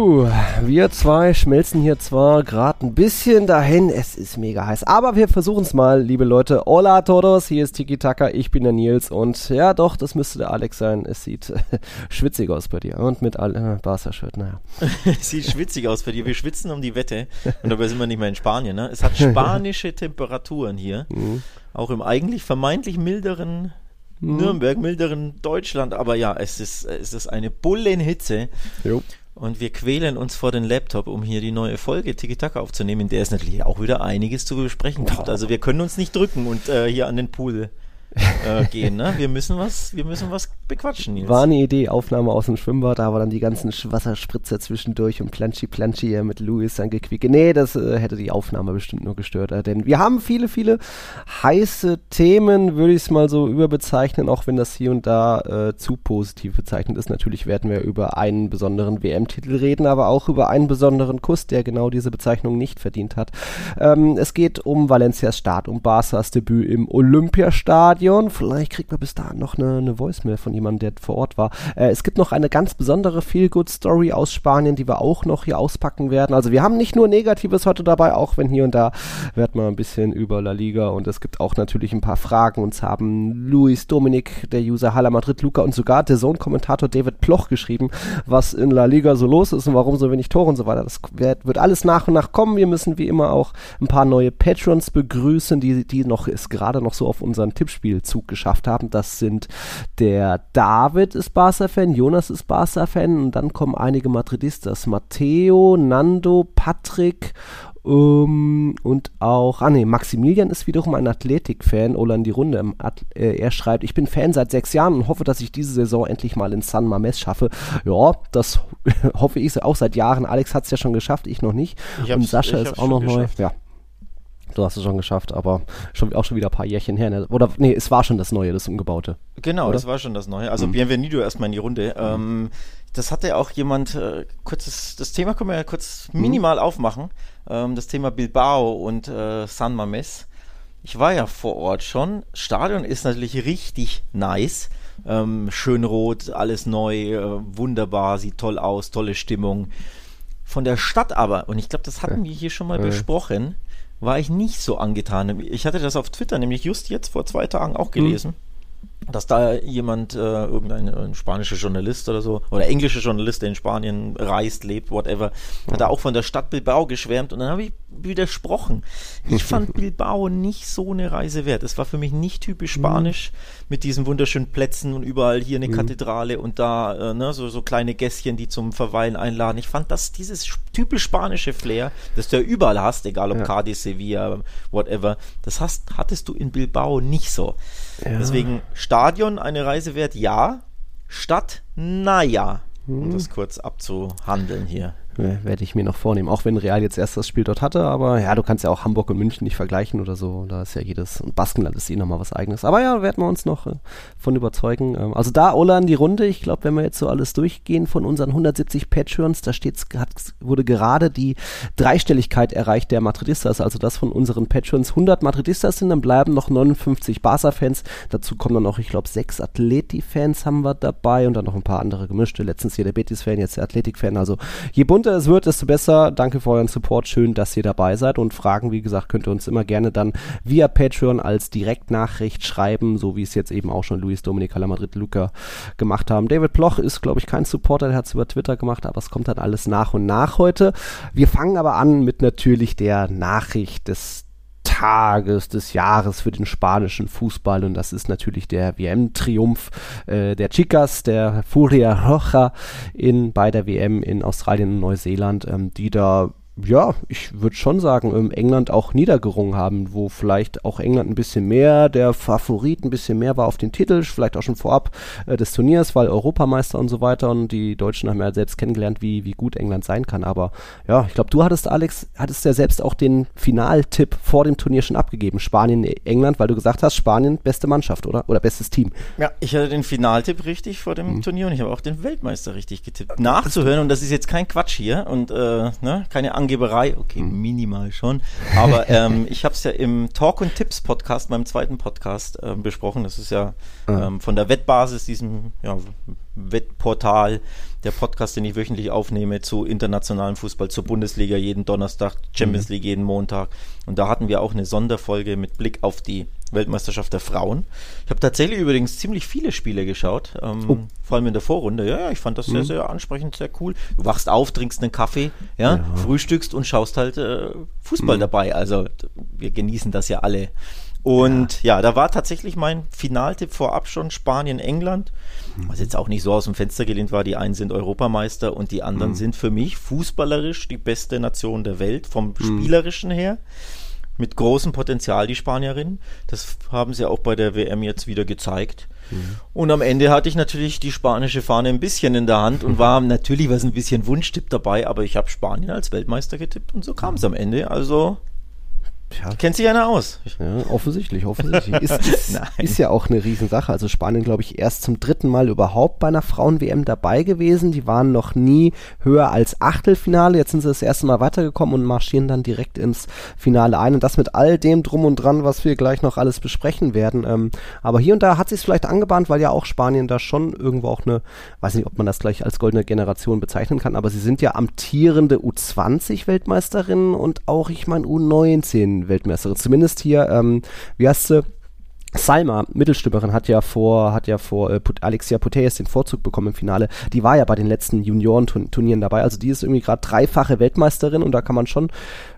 Puh, wir zwei schmelzen hier zwar gerade ein bisschen dahin, es ist mega heiß, aber wir versuchen es mal, liebe Leute. Hola todos, hier ist Tiki Taka, ich bin der Nils und ja doch, das müsste der Alex sein. Es sieht schwitzig aus bei dir und mit äh, Barca-Shirt, naja. es sieht schwitzig aus bei dir, wir schwitzen um die Wette und dabei sind wir nicht mehr in Spanien, ne? Es hat spanische Temperaturen hier, mhm. auch im eigentlich vermeintlich milderen mhm. Nürnberg, milderen Deutschland, aber ja, es ist, es ist eine Bullenhitze. Jo. Und wir quälen uns vor den Laptop, um hier die neue Folge Tiki Taka aufzunehmen, in der es natürlich auch wieder einiges zu besprechen gibt. Also wir können uns nicht drücken und äh, hier an den Pool äh, gehen. Ne? Wir müssen was, wir müssen was bequatschen. Jetzt. War eine Idee, Aufnahme aus dem Schwimmbad, aber dann die ganzen Wasserspritzer zwischendurch und Planschi Planschi hier mit Louis dann gequickt. Nee, das äh, hätte die Aufnahme bestimmt nur gestört. Äh, denn wir haben viele, viele heiße Themen, würde ich es mal so überbezeichnen, auch wenn das hier und da äh, zu positiv bezeichnet ist. Natürlich werden wir über einen besonderen WM-Titel reden, aber auch über einen besonderen Kuss, der genau diese Bezeichnung nicht verdient hat. Ähm, es geht um Valencias Start, um Barças Debüt im Olympiastadion. Stadion. Vielleicht kriegt man bis dahin noch eine, eine Voicemail von jemandem, der vor Ort war. Äh, es gibt noch eine ganz besondere Feel-Good-Story aus Spanien, die wir auch noch hier auspacken werden. Also wir haben nicht nur Negatives heute dabei, auch wenn hier und da wird man ein bisschen über La Liga und es gibt auch natürlich ein paar Fragen. Uns haben Luis, Dominik, der User Hala Madrid, Luca und sogar der Sohn-Kommentator David Ploch geschrieben, was in La Liga so los ist und warum so wenig Tore und so weiter. Das wird, wird alles nach und nach kommen. Wir müssen wie immer auch ein paar neue Patrons begrüßen, die, die noch ist gerade noch so auf unseren Tippspiel Spielzug geschafft haben. Das sind der David ist Barca-Fan, Jonas ist Barca-Fan und dann kommen einige Madridistas. Matteo, Nando, Patrick um, und auch, ah nee, Maximilian ist wiederum ein Athletik-Fan, Olan die Runde. Äh, er schreibt, ich bin Fan seit sechs Jahren und hoffe, dass ich diese Saison endlich mal in San Mames schaffe. Ja, das hoffe ich auch seit Jahren. Alex hat es ja schon geschafft, ich noch nicht. Ich und Sascha ist auch noch neu. Ja. Du hast es schon geschafft, aber schon, auch schon wieder ein paar Jährchen her. Ne? Oder nee, es war schon das Neue, das Umgebaute. Genau, oder? das war schon das Neue. Also mhm. Bienvenido erstmal in die Runde. Mhm. Ähm, das hatte auch jemand, äh, kurzes, das Thema können wir ja kurz mhm. minimal aufmachen. Ähm, das Thema Bilbao und äh, San Mames. Ich war ja vor Ort schon. Stadion ist natürlich richtig nice. Ähm, schön rot, alles neu, äh, wunderbar, sieht toll aus, tolle Stimmung. Von der Stadt aber, und ich glaube, das hatten wir hier schon mal besprochen, war ich nicht so angetan. Ich hatte das auf Twitter nämlich just jetzt vor zwei Tagen auch gelesen. Mhm dass da jemand, äh, irgendein spanischer Journalist oder so, oder englischer Journalist, der in Spanien reist, lebt, whatever, hat da auch von der Stadt Bilbao geschwärmt und dann habe ich widersprochen. Ich fand Bilbao nicht so eine Reise wert. Es war für mich nicht typisch mhm. spanisch mhm. mit diesen wunderschönen Plätzen und überall hier eine mhm. Kathedrale und da äh, ne, so, so kleine Gässchen, die zum Verweilen einladen. Ich fand das dieses typisch spanische Flair, das du ja überall hast, egal ob ja. Cadiz, Sevilla, whatever, das hast, hattest du in Bilbao nicht so. Ja. Deswegen Stadion eine Reise wert, ja. Stadt, naja. Um hm. das kurz abzuhandeln hier. Werde ich mir noch vornehmen, auch wenn Real jetzt erst das Spiel dort hatte, aber ja, du kannst ja auch Hamburg und München nicht vergleichen oder so. Da ist ja jedes, und Baskenland ist eh nochmal was eigenes. Aber ja, werden wir uns noch äh, von überzeugen. Ähm, also da Ola in die Runde, ich glaube, wenn wir jetzt so alles durchgehen von unseren 170 Patreons, da steht's, hat, wurde gerade die Dreistelligkeit erreicht der Madridistas, also das von unseren Patreons 100 Madridistas sind, dann bleiben noch 59 Barca-Fans. Dazu kommen dann noch, ich glaube, sechs Atleti-Fans haben wir dabei und dann noch ein paar andere gemischte. Letztens hier der Betis-Fan, jetzt der Athletik-Fan. Also je bunter bunter es wird, desto besser. Danke für euren Support. Schön, dass ihr dabei seid. Und Fragen, wie gesagt, könnt ihr uns immer gerne dann via Patreon als Direktnachricht schreiben, so wie es jetzt eben auch schon Luis Dominik Madrid Luca gemacht haben. David Ploch ist, glaube ich, kein Supporter, der hat es über Twitter gemacht, aber es kommt dann alles nach und nach heute. Wir fangen aber an mit natürlich der Nachricht des Tages, des Jahres für den spanischen Fußball. Und das ist natürlich der WM-Triumph äh, der Chicas, der Furia Roja in, bei der WM in Australien und Neuseeland, ähm, die da ja, ich würde schon sagen, ähm, England auch niedergerungen haben, wo vielleicht auch England ein bisschen mehr der Favorit, ein bisschen mehr war auf den Titel, vielleicht auch schon vorab äh, des Turniers, weil Europameister und so weiter und die Deutschen haben ja selbst kennengelernt, wie, wie gut England sein kann. Aber ja, ich glaube, du hattest, Alex, hattest ja selbst auch den Finaltipp vor dem Turnier schon abgegeben. Spanien, England, weil du gesagt hast, Spanien beste Mannschaft, oder? Oder bestes Team. Ja, ich hatte den Finaltipp richtig vor dem mhm. Turnier und ich habe auch den Weltmeister richtig getippt. Nachzuhören, und das ist jetzt kein Quatsch hier und äh, ne, keine Ange Angeberei, okay, mhm. minimal schon. Aber ähm, ich habe es ja im Talk und Tipps Podcast, meinem zweiten Podcast, äh, besprochen. Das ist ja ähm, von der Wettbasis, diesem ja, Wettportal, der Podcast, den ich wöchentlich aufnehme zu internationalem Fußball, zur Bundesliga jeden Donnerstag, Champions mhm. League jeden Montag. Und da hatten wir auch eine Sonderfolge mit Blick auf die Weltmeisterschaft der Frauen. Ich habe tatsächlich übrigens ziemlich viele Spiele geschaut, ähm, oh. vor allem in der Vorrunde. Ja, ja ich fand das mhm. sehr, sehr ansprechend, sehr cool. Du wachst auf, trinkst einen Kaffee, ja, ja. frühstückst und schaust halt äh, Fußball mhm. dabei. Also wir genießen das ja alle. Und ja. ja. da war tatsächlich mein Finaltipp vorab schon Spanien-England, mhm. was jetzt auch nicht so aus dem Fenster gelehnt war. Die einen sind Europameister und die anderen mhm. sind für mich fußballerisch die beste Nation der Welt, vom mhm. Spielerischen her. Mit großem Potenzial, die Spanierinnen. Das haben sie auch bei der WM jetzt wieder gezeigt. Mhm. Und am Ende hatte ich natürlich die spanische Fahne ein bisschen in der Hand und war natürlich was ein bisschen Wunschtipp dabei, aber ich habe Spanien als Weltmeister getippt und so kam es am Ende. Also ja. Kennt sich einer aus? Ja, offensichtlich, offensichtlich. Ist, ist, ist, ja auch eine Riesensache. Also Spanien, glaube ich, erst zum dritten Mal überhaupt bei einer Frauen-WM dabei gewesen. Die waren noch nie höher als Achtelfinale. Jetzt sind sie das erste Mal weitergekommen und marschieren dann direkt ins Finale ein. Und das mit all dem drum und dran, was wir gleich noch alles besprechen werden. Ähm, aber hier und da hat sich vielleicht angebahnt, weil ja auch Spanien da schon irgendwo auch eine, weiß nicht, ob man das gleich als goldene Generation bezeichnen kann, aber sie sind ja amtierende U20-Weltmeisterinnen und auch, ich meine, U19 Weltmeisterin. Zumindest hier, ähm, wie heißt sie? Salma, Mittelstürmerin, hat ja vor, hat ja vor äh, Alexia Putellas den Vorzug bekommen im Finale. Die war ja bei den letzten Juniorenturnieren dabei. Also die ist irgendwie gerade dreifache Weltmeisterin und da kann man schon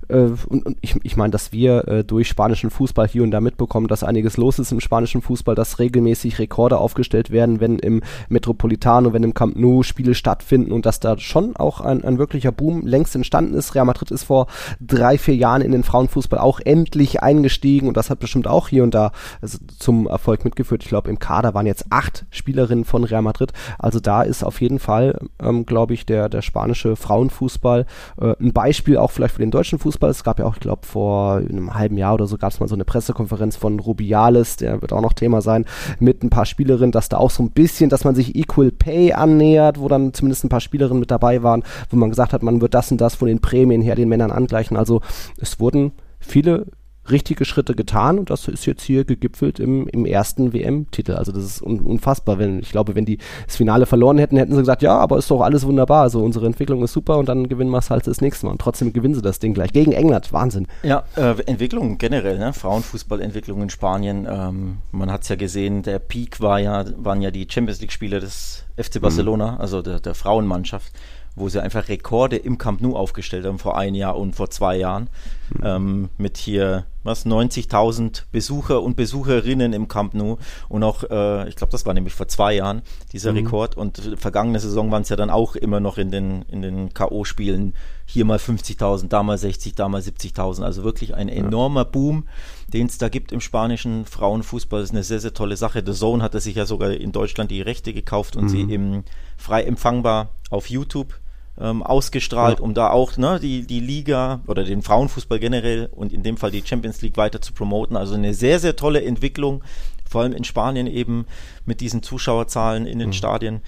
und, und, ich, ich meine, dass wir äh, durch spanischen Fußball hier und da mitbekommen, dass einiges los ist im spanischen Fußball, dass regelmäßig Rekorde aufgestellt werden, wenn im Metropolitano, wenn im Camp Nou Spiele stattfinden und dass da schon auch ein, ein wirklicher Boom längst entstanden ist. Real Madrid ist vor drei, vier Jahren in den Frauenfußball auch endlich eingestiegen und das hat bestimmt auch hier und da also zum Erfolg mitgeführt. Ich glaube, im Kader waren jetzt acht Spielerinnen von Real Madrid. Also da ist auf jeden Fall, ähm, glaube ich, der, der spanische Frauenfußball äh, ein Beispiel auch vielleicht für den deutschen Fußball Fußball. Es gab ja auch, ich glaube, vor einem halben Jahr oder so gab es mal so eine Pressekonferenz von Rubiales, der wird auch noch Thema sein, mit ein paar Spielerinnen, dass da auch so ein bisschen, dass man sich Equal Pay annähert, wo dann zumindest ein paar Spielerinnen mit dabei waren, wo man gesagt hat, man wird das und das von den Prämien her den Männern angleichen. Also es wurden viele richtige Schritte getan und das ist jetzt hier gegipfelt im, im ersten WM-Titel. Also das ist un, unfassbar. Wenn, ich glaube, wenn die das Finale verloren hätten, hätten sie gesagt, ja, aber ist doch alles wunderbar. Also unsere Entwicklung ist super und dann gewinnen wir es halt das nächste Mal. Und trotzdem gewinnen sie das Ding gleich. Gegen England, Wahnsinn. Ja, äh, Entwicklung generell, ne? Frauenfußballentwicklung in Spanien. Ähm, man hat es ja gesehen, der Peak war ja, waren ja die Champions League-Spiele des FC Barcelona, mhm. also der, der Frauenmannschaft wo sie einfach Rekorde im Camp Nou aufgestellt haben vor ein Jahr und vor zwei Jahren. Mhm. Ähm, mit hier, was, 90.000 Besucher und Besucherinnen im Camp Nou. Und auch, äh, ich glaube, das war nämlich vor zwei Jahren, dieser mhm. Rekord. Und vergangene Saison waren es ja dann auch immer noch in den, in den K.O.-Spielen. Hier mal 50.000, da mal 60, da mal 70.000. Also wirklich ein enormer Boom, den es da gibt im spanischen Frauenfußball. Das ist eine sehr, sehr tolle Sache. The Zone hatte sich ja sogar in Deutschland die Rechte gekauft und mhm. sie eben frei empfangbar auf YouTube ähm, ausgestrahlt, ja. um da auch ne, die, die Liga oder den Frauenfußball generell und in dem Fall die Champions League weiter zu promoten. Also eine sehr, sehr tolle Entwicklung, vor allem in Spanien eben mit diesen Zuschauerzahlen in den mhm. Stadien.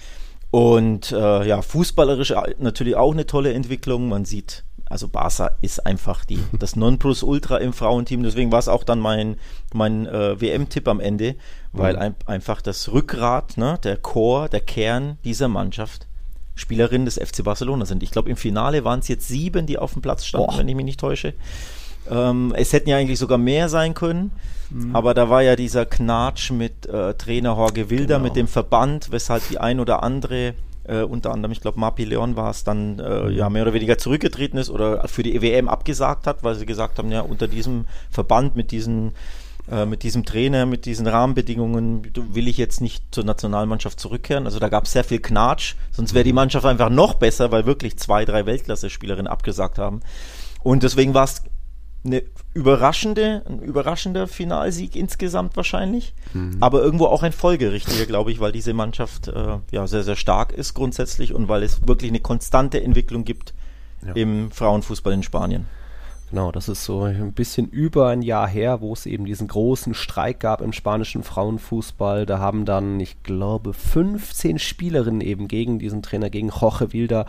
Und äh, ja, fußballerisch natürlich auch eine tolle Entwicklung. Man sieht, also Barca ist einfach die, das Nonplusultra im Frauenteam. Deswegen war es auch dann mein, mein äh, WM-Tipp am Ende, weil mhm. ein, einfach das Rückgrat, ne, der Chor, der Kern dieser Mannschaft Spielerinnen des FC Barcelona sind. Ich glaube, im Finale waren es jetzt sieben, die auf dem Platz standen, Boah. wenn ich mich nicht täusche. Ähm, es hätten ja eigentlich sogar mehr sein können, mhm. aber da war ja dieser Knatsch mit äh, Trainer Jorge Wilder, genau. mit dem Verband, weshalb die ein oder andere, äh, unter anderem, ich glaube, Mapi Leon war es, dann äh, mhm. ja mehr oder weniger zurückgetreten ist oder für die EWM abgesagt hat, weil sie gesagt haben, ja, unter diesem Verband mit diesen äh, mit diesem Trainer, mit diesen Rahmenbedingungen will ich jetzt nicht zur Nationalmannschaft zurückkehren. Also da gab es sehr viel Knatsch, sonst wäre die mhm. Mannschaft einfach noch besser, weil wirklich zwei, drei Weltklasse-Spielerinnen abgesagt haben. Und deswegen war es eine überraschende, ein überraschender Finalsieg insgesamt wahrscheinlich, mhm. aber irgendwo auch ein folgerichtiger, glaube ich, weil diese Mannschaft äh, ja sehr, sehr stark ist grundsätzlich und weil es wirklich eine konstante Entwicklung gibt ja. im Frauenfußball in Spanien. Genau, das ist so ein bisschen über ein Jahr her, wo es eben diesen großen Streik gab im spanischen Frauenfußball. Da haben dann, ich glaube, 15 Spielerinnen eben gegen diesen Trainer, gegen Jorge Wilder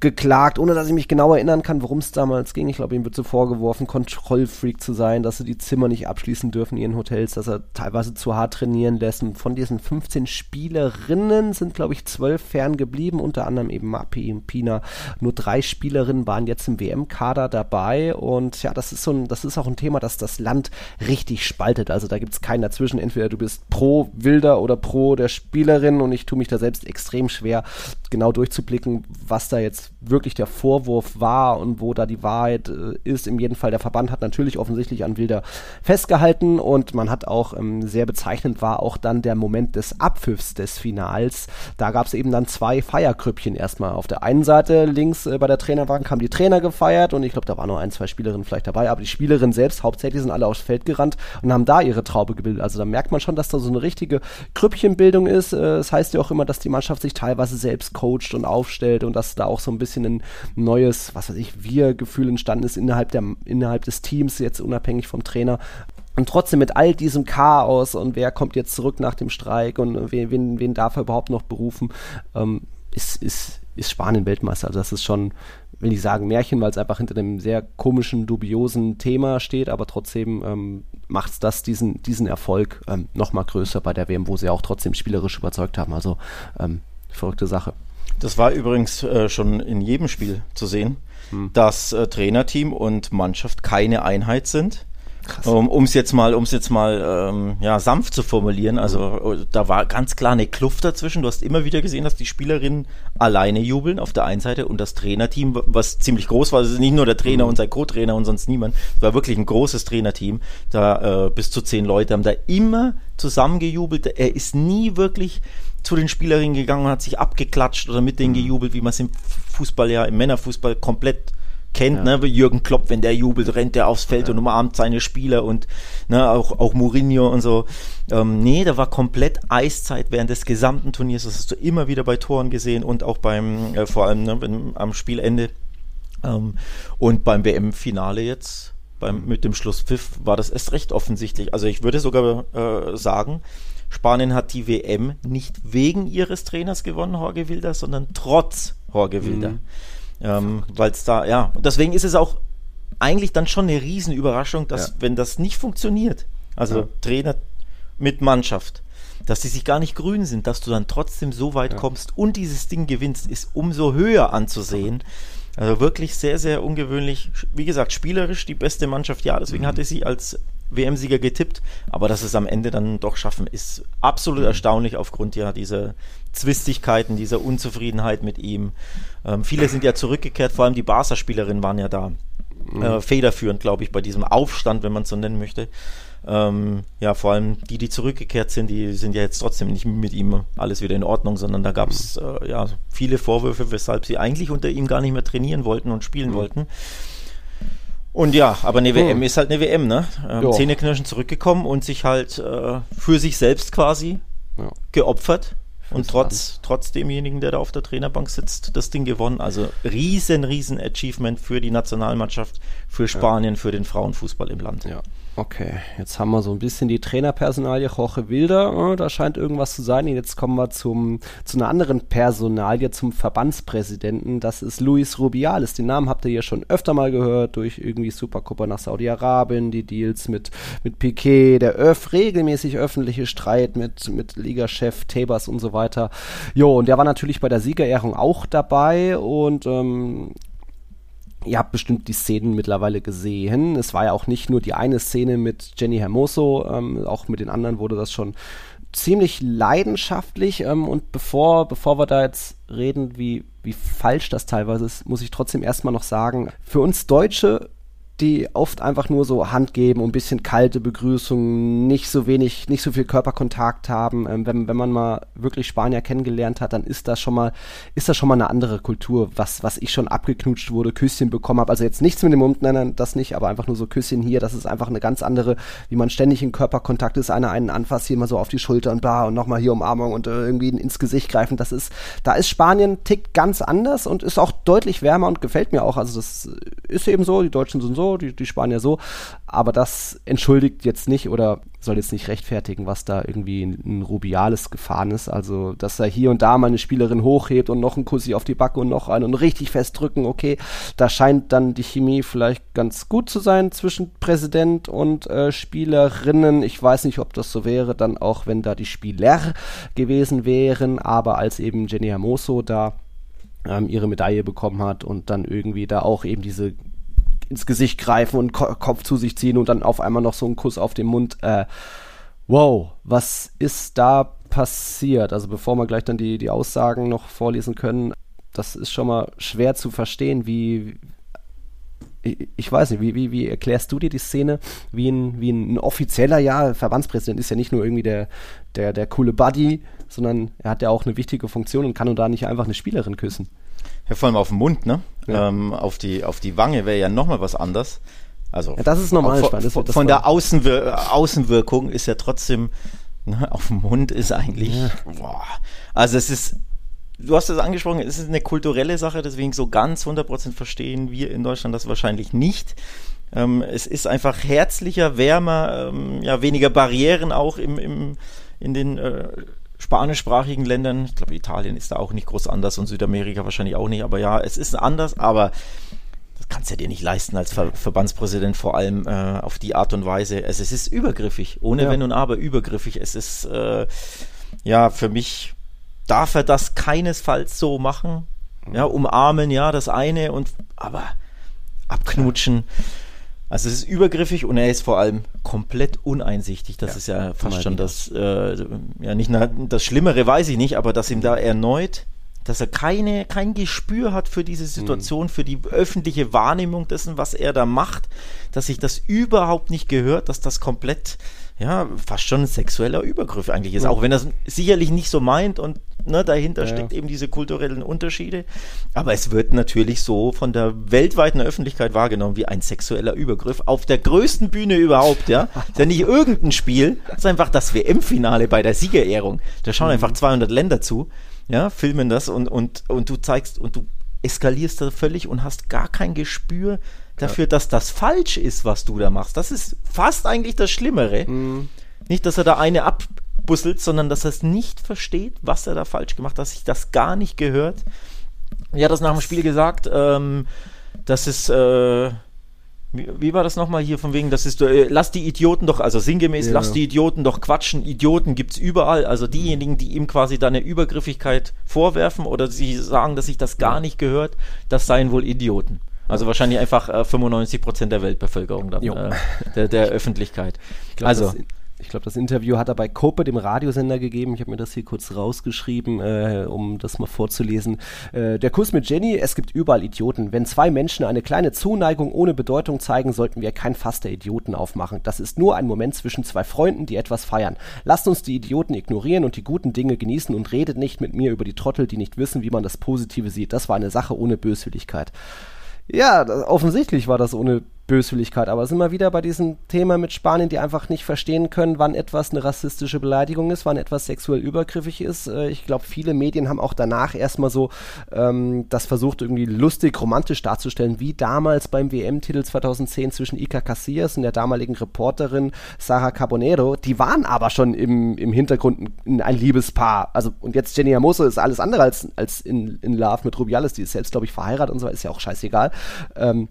geklagt, ohne dass ich mich genau erinnern kann, worum es damals ging. Ich glaube, ihm wird so vorgeworfen, Kontrollfreak zu sein, dass sie die Zimmer nicht abschließen dürfen in ihren Hotels, dass er teilweise zu hart trainieren lässt. Und von diesen 15 Spielerinnen sind, glaube ich, zwölf fern geblieben, unter anderem eben Mapi und Pina. Nur drei Spielerinnen waren jetzt im WM-Kader dabei. Und ja, das ist so ein, das ist auch ein Thema, das das Land richtig spaltet. Also da gibt es keinen dazwischen. Entweder du bist pro Wilder oder pro der Spielerin und ich tue mich da selbst extrem schwer, genau durchzublicken, was da jetzt wirklich der Vorwurf war und wo da die Wahrheit äh, ist. Im jeden Fall, der Verband hat natürlich offensichtlich an Wilder festgehalten und man hat auch ähm, sehr bezeichnend war auch dann der Moment des Abpfiffs des Finals. Da gab es eben dann zwei Feierkrüppchen erstmal. Auf der einen Seite links äh, bei der Trainerbank haben die Trainer gefeiert und ich glaube, da waren nur ein, zwei Spielerinnen vielleicht dabei, aber die Spielerinnen selbst hauptsächlich sind alle aufs Feld gerannt und haben da ihre Traube gebildet. Also da merkt man schon, dass da so eine richtige Krüppchenbildung ist. Äh, das heißt ja auch immer, dass die Mannschaft sich teilweise selbst coacht und aufstellt und dass da auch so ein bisschen ein neues, was weiß ich, Wir-Gefühl entstanden ist innerhalb, der, innerhalb des Teams, jetzt unabhängig vom Trainer. Und trotzdem mit all diesem Chaos und wer kommt jetzt zurück nach dem Streik und wen, wen, wen darf er überhaupt noch berufen, ähm, ist, ist, ist Spanien Weltmeister. Also das ist schon, will ich sagen, Märchen, weil es einfach hinter einem sehr komischen, dubiosen Thema steht, aber trotzdem ähm, macht es das, diesen, diesen Erfolg ähm, nochmal größer bei der WM, wo sie auch trotzdem spielerisch überzeugt haben. Also ähm, verrückte Sache. Das war übrigens äh, schon in jedem Spiel zu sehen, hm. dass äh, Trainerteam und Mannschaft keine Einheit sind. Um es jetzt mal, um es jetzt mal ähm, ja, sanft zu formulieren, also äh, da war ganz klar eine Kluft dazwischen. Du hast immer wieder gesehen, dass die Spielerinnen alleine jubeln auf der einen Seite und das Trainerteam, was ziemlich groß war, also nicht nur der Trainer mhm. und sein Co-Trainer und sonst niemand, es war wirklich ein großes Trainerteam. Da äh, bis zu zehn Leute haben da immer zusammengejubelt. Er ist nie wirklich zu den Spielerinnen gegangen und hat sich abgeklatscht oder mit denen mhm. gejubelt, wie man es im Fußball ja, im Männerfußball komplett kennt, ja. ne, Jürgen Klopp, wenn der jubelt, rennt der aufs Feld ja. und umarmt seine Spieler und ne, auch, auch Mourinho und so. Ähm, nee, da war komplett Eiszeit während des gesamten Turniers. Das hast du immer wieder bei Toren gesehen und auch beim, äh, vor allem ne, wenn, am Spielende ähm, und beim WM-Finale jetzt. Beim, mit dem Schlusspfiff war das erst recht offensichtlich. Also ich würde sogar äh, sagen, Spanien hat die WM nicht wegen ihres Trainers gewonnen, Jorge Wilder, sondern trotz Jorge Wilder. Mhm. Ähm, Weil es da, ja, deswegen ist es auch eigentlich dann schon eine Riesenüberraschung, dass, ja. wenn das nicht funktioniert, also ja. Trainer mit Mannschaft, dass die sich gar nicht grün sind, dass du dann trotzdem so weit ja. kommst und dieses Ding gewinnst, ist umso höher anzusehen. Also wirklich sehr, sehr ungewöhnlich. Wie gesagt, spielerisch die beste Mannschaft, ja, deswegen mhm. hatte sie als WM-Sieger getippt, aber dass es am Ende dann doch schaffen, ist absolut mhm. erstaunlich aufgrund ja dieser Zwistigkeiten, dieser Unzufriedenheit mit ihm. Ähm, viele sind ja zurückgekehrt, vor allem die Barca-Spielerinnen waren ja da. Mhm. Äh, federführend, glaube ich, bei diesem Aufstand, wenn man es so nennen möchte. Ähm, ja, vor allem die, die zurückgekehrt sind, die sind ja jetzt trotzdem nicht mit ihm alles wieder in Ordnung, sondern da gab es mhm. äh, ja viele Vorwürfe, weshalb sie eigentlich unter ihm gar nicht mehr trainieren wollten und spielen mhm. wollten. Und ja, aber eine WM hm. ist halt eine WM, ne? Ähm, Zähneknirschen zurückgekommen und sich halt äh, für sich selbst quasi ja. geopfert. Und trotz, trotz demjenigen, der da auf der Trainerbank sitzt, das Ding gewonnen. Also riesen, riesen Achievement für die Nationalmannschaft, für Spanien, ja. für den Frauenfußball im Land. Ja. Okay, jetzt haben wir so ein bisschen die Trainerpersonalie Jorge Wilder, äh, da scheint irgendwas zu sein. Jetzt kommen wir zum, zu einer anderen Personalie, zum Verbandspräsidenten. Das ist Luis Rubiales. Den Namen habt ihr hier schon öfter mal gehört, durch irgendwie Supercopa nach Saudi-Arabien, die Deals mit, mit Piquet, der öff, regelmäßig öffentliche Streit mit, mit Ligachef Tabers und so weiter. Jo, und der war natürlich bei der Siegerehrung auch dabei und ähm, Ihr habt bestimmt die Szenen mittlerweile gesehen. Es war ja auch nicht nur die eine Szene mit Jenny Hermoso, ähm, auch mit den anderen wurde das schon ziemlich leidenschaftlich. Ähm, und bevor, bevor wir da jetzt reden, wie, wie falsch das teilweise ist, muss ich trotzdem erstmal noch sagen, für uns Deutsche die oft einfach nur so Hand geben und ein bisschen kalte Begrüßung, nicht so wenig, nicht so viel Körperkontakt haben. Ähm, wenn, wenn man mal wirklich Spanier kennengelernt hat, dann ist das schon mal, ist das schon mal eine andere Kultur, was, was ich schon abgeknutscht wurde, Küsschen bekommen habe. Also jetzt nichts mit dem Mund, nein, das nicht, aber einfach nur so Küsschen hier, das ist einfach eine ganz andere, wie man ständig in Körperkontakt ist, einer einen anfasst, hier mal so auf die Schulter und bla und nochmal hier Umarmung und äh, irgendwie ins Gesicht greifen. Das ist, da ist Spanien tickt ganz anders und ist auch deutlich wärmer und gefällt mir auch. Also das ist eben so, die Deutschen sind so so, die, die Spanier so. Aber das entschuldigt jetzt nicht oder soll jetzt nicht rechtfertigen, was da irgendwie ein, Rubiales gefahren ist. Also, dass er hier und da mal eine Spielerin hochhebt und noch einen Kussi auf die Backe und noch einen und richtig festdrücken, okay, da scheint dann die Chemie vielleicht ganz gut zu sein zwischen Präsident und äh, Spielerinnen. Ich weiß nicht, ob das so wäre, dann auch wenn da die Spieler gewesen wären, aber als eben Jenny Hermoso da ähm, ihre Medaille bekommen hat und dann irgendwie da auch eben diese ins Gesicht greifen und Ko Kopf zu sich ziehen und dann auf einmal noch so einen Kuss auf den Mund. Äh, wow, was ist da passiert? Also bevor wir gleich dann die, die Aussagen noch vorlesen können, das ist schon mal schwer zu verstehen, wie, ich weiß nicht, wie, wie, wie erklärst du dir die Szene, wie ein, wie ein, offizieller, ja, Verbandspräsident ist ja nicht nur irgendwie der, der, der coole Buddy, sondern er hat ja auch eine wichtige Funktion und kann und da nicht einfach eine Spielerin küssen. Ja, vor allem auf den Mund, ne? Ja. Ähm, auf, die, auf die Wange wäre ja nochmal was anders. Also ja, das ist normal von, spannend. von, von der Außenwir Außenwirkung ist ja trotzdem ne, auf dem Mund ist eigentlich. Ja. Boah. Also es ist du hast es angesprochen, es ist eine kulturelle Sache, deswegen so ganz 100% verstehen wir in Deutschland das wahrscheinlich nicht. Ähm, es ist einfach herzlicher, wärmer, ähm, ja, weniger Barrieren auch im, im, in den äh, spanischsprachigen Ländern. Ich glaube, Italien ist da auch nicht groß anders und Südamerika wahrscheinlich auch nicht, aber ja, es ist anders, aber das kannst du dir nicht leisten als Ver Verbandspräsident, vor allem äh, auf die Art und Weise. Es, es ist übergriffig, ohne ja. Wenn und Aber übergriffig. Es ist äh, ja für mich darf er das keinesfalls so machen. Ja, umarmen, ja, das eine und aber abknutschen. Also es ist übergriffig und er ist vor allem komplett uneinsichtig. Das ja, ist ja fast schon das, äh, ja nicht das Schlimmere weiß ich nicht, aber dass ihm da erneut, dass er keine, kein Gespür hat für diese Situation, mhm. für die öffentliche Wahrnehmung dessen, was er da macht, dass sich das überhaupt nicht gehört, dass das komplett ja, fast schon ein sexueller Übergriff eigentlich ist. Ja. Auch wenn das sicherlich nicht so meint und ne, dahinter ja. steckt eben diese kulturellen Unterschiede. Aber es wird natürlich so von der weltweiten Öffentlichkeit wahrgenommen wie ein sexueller Übergriff auf der größten Bühne überhaupt, ja. ist ja nicht irgendein Spiel, das ist einfach das WM-Finale bei der Siegerehrung. Da schauen mhm. einfach 200 Länder zu, ja, filmen das und, und, und du zeigst und du eskalierst da völlig und hast gar kein Gespür dafür, ja. dass das falsch ist, was du da machst. Das ist fast eigentlich das Schlimmere. Mhm. Nicht, dass er da eine abbusselt, sondern dass er es nicht versteht, was er da falsch gemacht hat, dass sich das gar nicht gehört. Er hat das nach dem Spiel gesagt, ähm, dass es, äh, wie, wie, war das nochmal hier von wegen, das ist, äh, lass die Idioten doch, also sinngemäß, ja. lass die Idioten doch quatschen, Idioten gibt es überall, also diejenigen, die ihm quasi da eine Übergriffigkeit vorwerfen oder sie sagen, dass sich das gar nicht gehört, das seien wohl Idioten. Also wahrscheinlich einfach äh, 95 Prozent der Weltbevölkerung dann, äh, der, der Öffentlichkeit. Glaub, also ich glaube, das Interview hat er bei Kope, dem Radiosender, gegeben. Ich habe mir das hier kurz rausgeschrieben, äh, um das mal vorzulesen. Äh, der Kuss mit Jenny, es gibt überall Idioten. Wenn zwei Menschen eine kleine Zuneigung ohne Bedeutung zeigen, sollten wir kein Fass der Idioten aufmachen. Das ist nur ein Moment zwischen zwei Freunden, die etwas feiern. Lasst uns die Idioten ignorieren und die guten Dinge genießen und redet nicht mit mir über die Trottel, die nicht wissen, wie man das Positive sieht. Das war eine Sache ohne Böswilligkeit. Ja, offensichtlich war das ohne Böswilligkeit. Aber ist immer wieder bei diesem Thema mit Spanien, die einfach nicht verstehen können, wann etwas eine rassistische Beleidigung ist, wann etwas sexuell übergriffig ist. Äh, ich glaube, viele Medien haben auch danach erstmal so ähm, das versucht, irgendwie lustig, romantisch darzustellen, wie damals beim WM-Titel 2010 zwischen Ica Casillas und der damaligen Reporterin Sarah Carbonero. Die waren aber schon im, im Hintergrund ein, ein Liebespaar. Also, und jetzt Jenny Hermoso ist alles andere als, als in, in Love mit Rubiales. Die ist selbst, glaube ich, verheiratet und so, ist ja auch scheißegal. Ähm,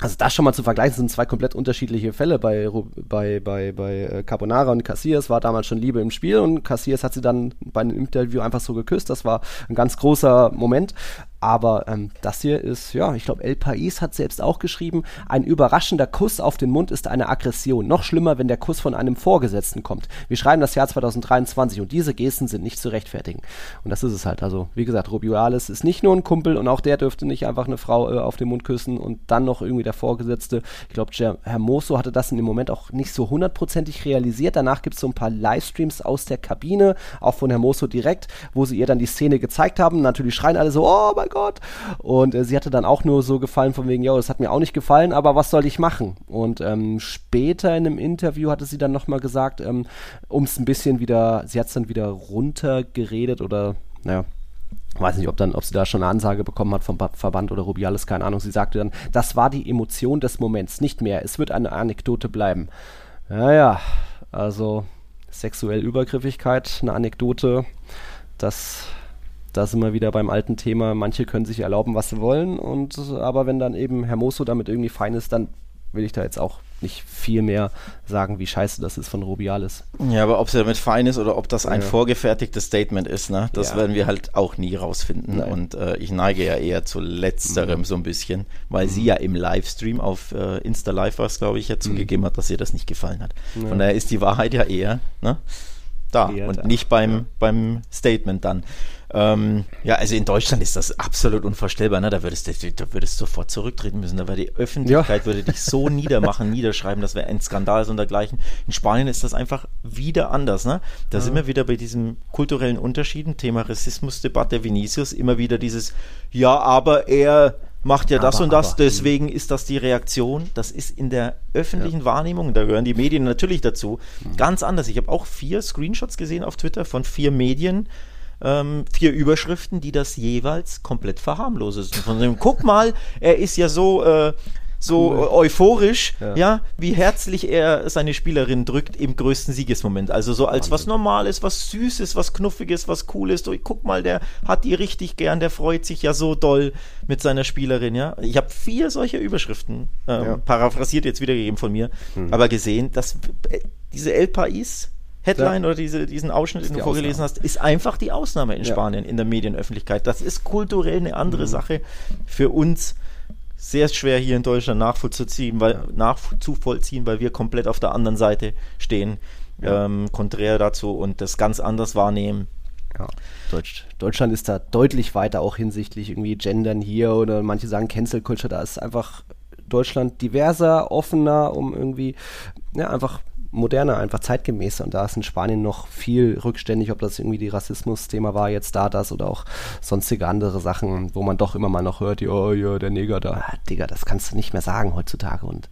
also das schon mal zu vergleichen sind zwei komplett unterschiedliche Fälle. Bei, bei, bei, bei äh, Carbonara und Cassias war damals schon Liebe im Spiel und Cassias hat sie dann bei einem Interview einfach so geküsst. Das war ein ganz großer Moment. Aber ähm, das hier ist, ja, ich glaube, El Pais hat selbst auch geschrieben, ein überraschender Kuss auf den Mund ist eine Aggression. Noch schlimmer, wenn der Kuss von einem Vorgesetzten kommt. Wir schreiben das Jahr 2023 und diese Gesten sind nicht zu rechtfertigen. Und das ist es halt. Also, wie gesagt, Rubiales ist nicht nur ein Kumpel und auch der dürfte nicht einfach eine Frau äh, auf den Mund küssen und dann noch irgendwie der Vorgesetzte. Ich glaube, Herr Mosso hatte das in dem Moment auch nicht so hundertprozentig realisiert. Danach gibt es so ein paar Livestreams aus der Kabine, auch von Herr Mosso direkt, wo sie ihr dann die Szene gezeigt haben. Natürlich schreien alle so, oh mein Gott Gott. Und äh, sie hatte dann auch nur so gefallen von wegen, ja, das hat mir auch nicht gefallen, aber was soll ich machen? Und ähm, später in einem Interview hatte sie dann nochmal gesagt, ähm, um es ein bisschen wieder, sie hat es dann wieder runtergeredet oder, naja, weiß nicht, ob dann, ob sie da schon eine Ansage bekommen hat vom Verband oder Rubiales, keine Ahnung. Sie sagte dann, das war die Emotion des Moments, nicht mehr. Es wird eine Anekdote bleiben. Naja, also sexuell Übergriffigkeit, eine Anekdote, das, da sind wir wieder beim alten Thema. Manche können sich erlauben, was sie wollen, und aber wenn dann eben Herr Mosso damit irgendwie fein ist, dann will ich da jetzt auch nicht viel mehr sagen, wie scheiße das ist von Rubiales. Ja, aber ob sie damit fein ist oder ob das ein ja. vorgefertigtes Statement ist, ne, das ja. werden wir halt auch nie rausfinden. Nein. Und äh, ich neige ja eher zu letzterem mhm. so ein bisschen, weil mhm. sie ja im Livestream auf äh, Insta Live was, glaube ich, ja zugegeben mhm. hat, dass ihr das nicht gefallen hat. Ja. Von daher ist die Wahrheit ja eher ne, da eher und da. nicht beim, beim Statement dann. Ähm, ja, also in Deutschland ist das absolut unvorstellbar. Ne? Da, würdest du, da würdest du sofort zurücktreten müssen. Da wäre die Öffentlichkeit ja. würde dich so niedermachen, niederschreiben. Das wäre ein Skandal und dergleichen. In Spanien ist das einfach wieder anders. Ne? Da ja. sind wir wieder bei diesen kulturellen Unterschieden. Thema Rassismusdebatte. Vinicius immer wieder dieses Ja, aber er macht ja das aber, und das, aber, deswegen ist das die Reaktion. Das ist in der öffentlichen ja. Wahrnehmung, da gehören die Medien natürlich dazu, mhm. ganz anders. Ich habe auch vier Screenshots gesehen auf Twitter von vier Medien, ähm, vier Überschriften, die das jeweils komplett verharmlosen. Von dem, guck mal, er ist ja so, äh, so cool. euphorisch, ja. ja. wie herzlich er seine Spielerin drückt im größten Siegesmoment. Also so als Wahnsinn. was Normales, was Süßes, was Knuffiges, was Cooles. So, guck mal, der hat die richtig gern, der freut sich ja so doll mit seiner Spielerin, ja. Ich habe vier solche Überschriften, ähm, ja. paraphrasiert jetzt wiedergegeben von mir, mhm. aber gesehen, dass äh, diese El Pais Headline ja. oder diese, diesen Ausschnitt, den du vorgelesen Ausnahme. hast, ist einfach die Ausnahme in ja. Spanien in der Medienöffentlichkeit. Das ist kulturell eine andere mhm. Sache für uns sehr schwer hier in Deutschland nachvollziehen, weil, nachzuvollziehen, weil wir komplett auf der anderen Seite stehen, ja. ähm, konträr dazu und das ganz anders wahrnehmen. Ja. Deutsch, Deutschland ist da deutlich weiter, auch hinsichtlich irgendwie Gendern hier oder manche sagen Cancel Culture, da ist einfach Deutschland diverser, offener, um irgendwie ja, einfach moderner, einfach zeitgemäßer. Und da ist in Spanien noch viel rückständig, ob das irgendwie die Rassismus-Thema war, jetzt da das oder auch sonstige andere Sachen, wo man doch immer mal noch hört, oh ja, der Neger da. Ah, Digga, das kannst du nicht mehr sagen heutzutage. Und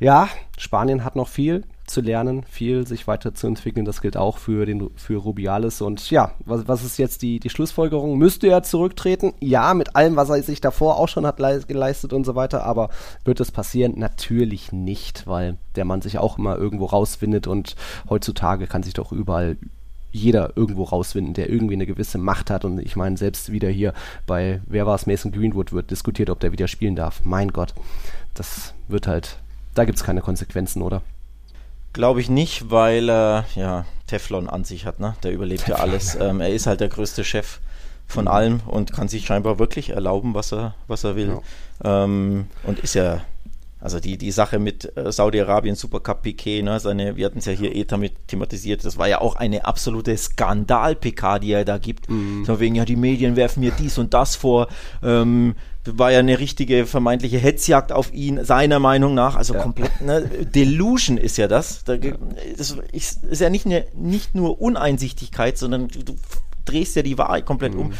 ja, Spanien hat noch viel zu lernen, viel sich weiterzuentwickeln. Das gilt auch für, den, für Rubiales. Und ja, was, was ist jetzt die, die Schlussfolgerung? Müsste er zurücktreten? Ja, mit allem, was er sich davor auch schon hat geleistet und so weiter. Aber wird es passieren? Natürlich nicht, weil der Mann sich auch immer irgendwo rausfindet und heutzutage kann sich doch überall jeder irgendwo rausfinden, der irgendwie eine gewisse Macht hat. Und ich meine, selbst wieder hier bei, wer war es, Mason Greenwood wird diskutiert, ob der wieder spielen darf. Mein Gott, das wird halt, da gibt es keine Konsequenzen, oder? Glaube ich nicht, weil er ja Teflon an sich hat, ne? Der überlebt Teflon. ja alles. Ähm, er ist halt der größte Chef von mhm. allem und kann sich scheinbar wirklich erlauben, was er, was er will. Ja. Ähm, und ist ja, also die, die Sache mit äh, Saudi-Arabien, Supercup Piquet, ne, seine, wir hatten es ja hier eh damit thematisiert, das war ja auch eine absolute Skandal-PK, die er da gibt. Mhm. So wegen, ja, die Medien werfen mir dies und das vor, ähm, war ja eine richtige vermeintliche Hetzjagd auf ihn, seiner Meinung nach. Also ja. komplett, ne? Delusion ist ja das. Da, das ist ja nicht, eine, nicht nur Uneinsichtigkeit, sondern du, du drehst ja die Wahrheit komplett mhm. um.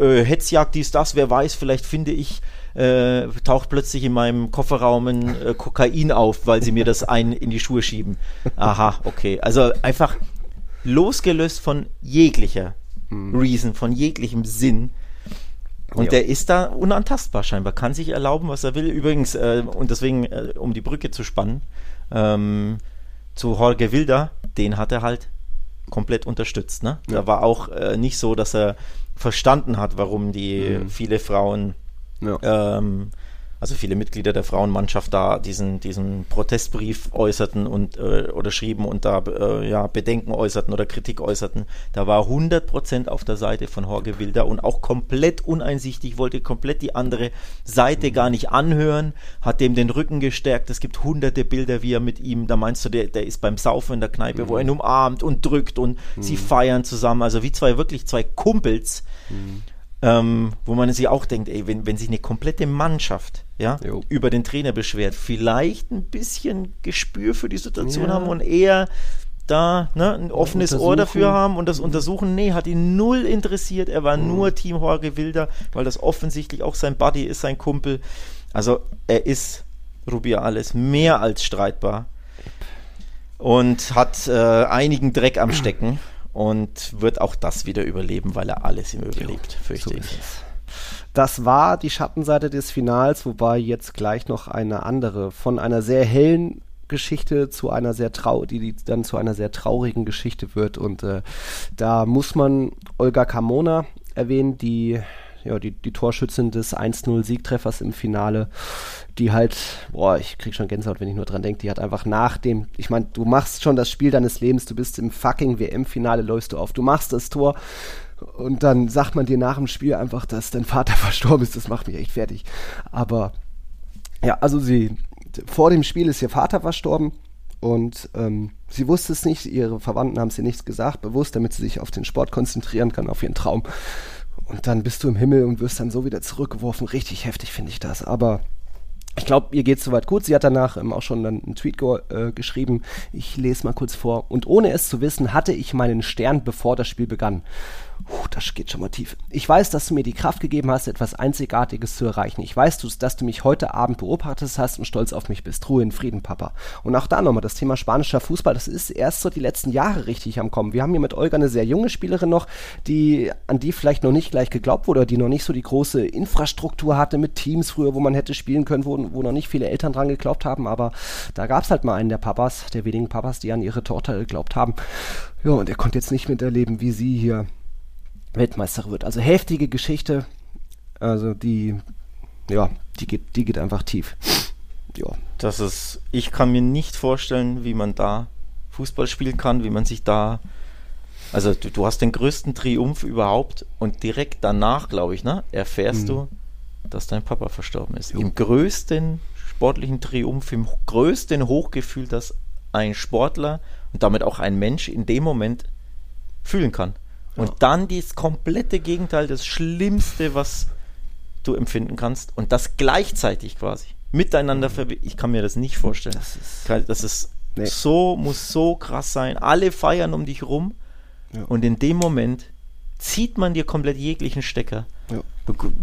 Äh, Hetzjagd, dies, das, wer weiß, vielleicht finde ich, äh, taucht plötzlich in meinem Kofferraum ein äh, Kokain auf, weil sie mir das ein in die Schuhe schieben. Aha, okay. Also einfach losgelöst von jeglicher mhm. Reason, von jeglichem Sinn und jo. der ist da unantastbar scheinbar, kann sich erlauben, was er will. Übrigens, äh, und deswegen, äh, um die Brücke zu spannen, ähm, zu Jorge Wilder, den hat er halt komplett unterstützt. Ne? Ja. Da war auch äh, nicht so, dass er verstanden hat, warum die mhm. viele Frauen ja. ähm, also viele Mitglieder der Frauenmannschaft da diesen, diesen Protestbrief äußerten und äh, oder schrieben und da äh, ja, Bedenken äußerten oder Kritik äußerten. Da war 100% auf der Seite von Jorge Wilder und auch komplett uneinsichtig, wollte komplett die andere Seite gar nicht anhören, hat dem den Rücken gestärkt. Es gibt hunderte Bilder, wie er mit ihm, da meinst du, der, der ist beim Saufen in der Kneipe, mhm. wo er ihn umarmt und drückt und mhm. sie feiern zusammen. Also wie zwei, wirklich zwei Kumpels. Mhm ähm, wo man sich auch denkt, ey, wenn, wenn sich eine komplette Mannschaft ja, über den Trainer beschwert, vielleicht ein bisschen Gespür für die Situation ja. haben und eher da ne, ein offenes Ohr dafür haben und das mhm. untersuchen. Nee, hat ihn null interessiert. Er war mhm. nur Team Jorge Wilder, weil das offensichtlich auch sein Buddy ist, sein Kumpel. Also er ist Rubiales mehr als streitbar und hat äh, einigen Dreck am Stecken. Und wird auch das wieder überleben, weil er alles immer überlebt, fürchte so ich. Das war die Schattenseite des Finals, wobei jetzt gleich noch eine andere. Von einer sehr hellen Geschichte zu einer sehr trau die, die dann zu einer sehr traurigen Geschichte wird. Und äh, da muss man Olga Carmona erwähnen, die ja, die, die Torschützin des 1-0-Siegtreffers im Finale, die halt, boah, ich krieg schon Gänsehaut, wenn ich nur dran denke, die hat einfach nach dem, ich meine, du machst schon das Spiel deines Lebens, du bist im fucking WM-Finale, läufst du auf, du machst das Tor und dann sagt man dir nach dem Spiel einfach, dass dein Vater verstorben ist, das macht mich echt fertig. Aber ja, also sie, vor dem Spiel ist ihr Vater verstorben und ähm, sie wusste es nicht, ihre Verwandten haben sie nichts gesagt, bewusst, damit sie sich auf den Sport konzentrieren kann, auf ihren Traum. Und dann bist du im Himmel und wirst dann so wieder zurückgeworfen. Richtig heftig finde ich das. Aber ich glaube, ihr geht soweit gut. Sie hat danach ähm, auch schon dann einen Tweet äh, geschrieben. Ich lese mal kurz vor. Und ohne es zu wissen, hatte ich meinen Stern, bevor das Spiel begann. Puh, das geht schon mal tief. Ich weiß, dass du mir die Kraft gegeben hast, etwas Einzigartiges zu erreichen. Ich weiß, dass du mich heute Abend beobachtet hast und stolz auf mich bist. Ruhe in Frieden, Papa. Und auch da nochmal das Thema spanischer Fußball. Das ist erst so die letzten Jahre richtig am Kommen. Wir haben hier mit Olga eine sehr junge Spielerin noch, die, an die vielleicht noch nicht gleich geglaubt wurde, die noch nicht so die große Infrastruktur hatte mit Teams früher, wo man hätte spielen können, wo, wo noch nicht viele Eltern dran geglaubt haben. Aber da gab es halt mal einen der Papas, der wenigen Papas, die an ihre Tochter geglaubt haben. Ja, und er konnte jetzt nicht miterleben, wie sie hier Weltmeister wird. Also heftige Geschichte. Also die, ja, die geht, die geht einfach tief. Ja. Das ist, ich kann mir nicht vorstellen, wie man da Fußball spielen kann, wie man sich da, also du, du hast den größten Triumph überhaupt und direkt danach, glaube ich, ne, erfährst mhm. du, dass dein Papa verstorben ist. Jo. Im größten sportlichen Triumph, im größten Hochgefühl, das ein Sportler und damit auch ein Mensch in dem Moment fühlen kann. Und ja. dann das komplette Gegenteil, das Schlimmste, was du empfinden kannst. Und das gleichzeitig quasi miteinander mhm. verbinden. Ich kann mir das nicht vorstellen. Das ist, das ist nee. so, muss so krass sein. Alle feiern um dich rum. Ja. Und in dem Moment zieht man dir komplett jeglichen Stecker. Ja.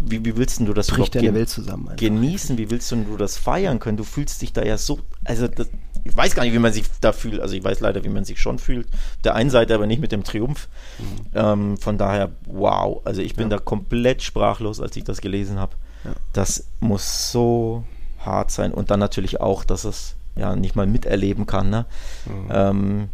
Wie, wie, willst du das Bricht deine Welt zusammen genießen? Wie willst du das feiern können? Du fühlst dich da ja so, also das, ich weiß gar nicht, wie man sich da fühlt. Also ich weiß leider, wie man sich schon fühlt. Der einen Seite aber nicht mit dem Triumph. Mhm. Ähm, von daher, wow. Also ich bin ja. da komplett sprachlos, als ich das gelesen habe. Ja. Das muss so hart sein. Und dann natürlich auch, dass es ja nicht mal miterleben kann. Ne? Mhm. Ähm,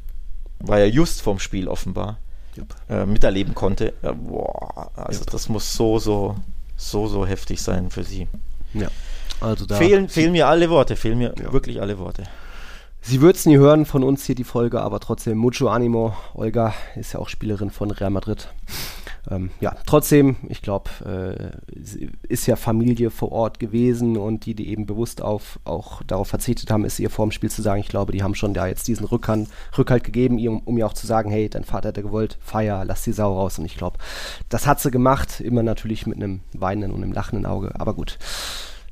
war ja just vorm Spiel offenbar. Yep. Äh, miterleben konnte. Ja, boah, also yep. das muss so, so, so, so heftig sein für sie. Ja. Also da fehlen, fehlen mir alle Worte, fehlen mir ja. wirklich alle Worte. Sie wird es nie hören von uns hier die Folge, aber trotzdem mucho animo. Olga ist ja auch Spielerin von Real Madrid. Ähm, ja, trotzdem, ich glaube, äh, ist ja Familie vor Ort gewesen und die, die eben bewusst auf, auch darauf verzichtet haben, ist ihr vor dem Spiel zu sagen, ich glaube, die haben schon da jetzt diesen Rückhand, Rückhalt gegeben, um, um ihr auch zu sagen, hey, dein Vater hat ja gewollt, feier, lass die Sau raus. Und ich glaube, das hat sie gemacht, immer natürlich mit einem weinenden und einem lachenden Auge. Aber gut.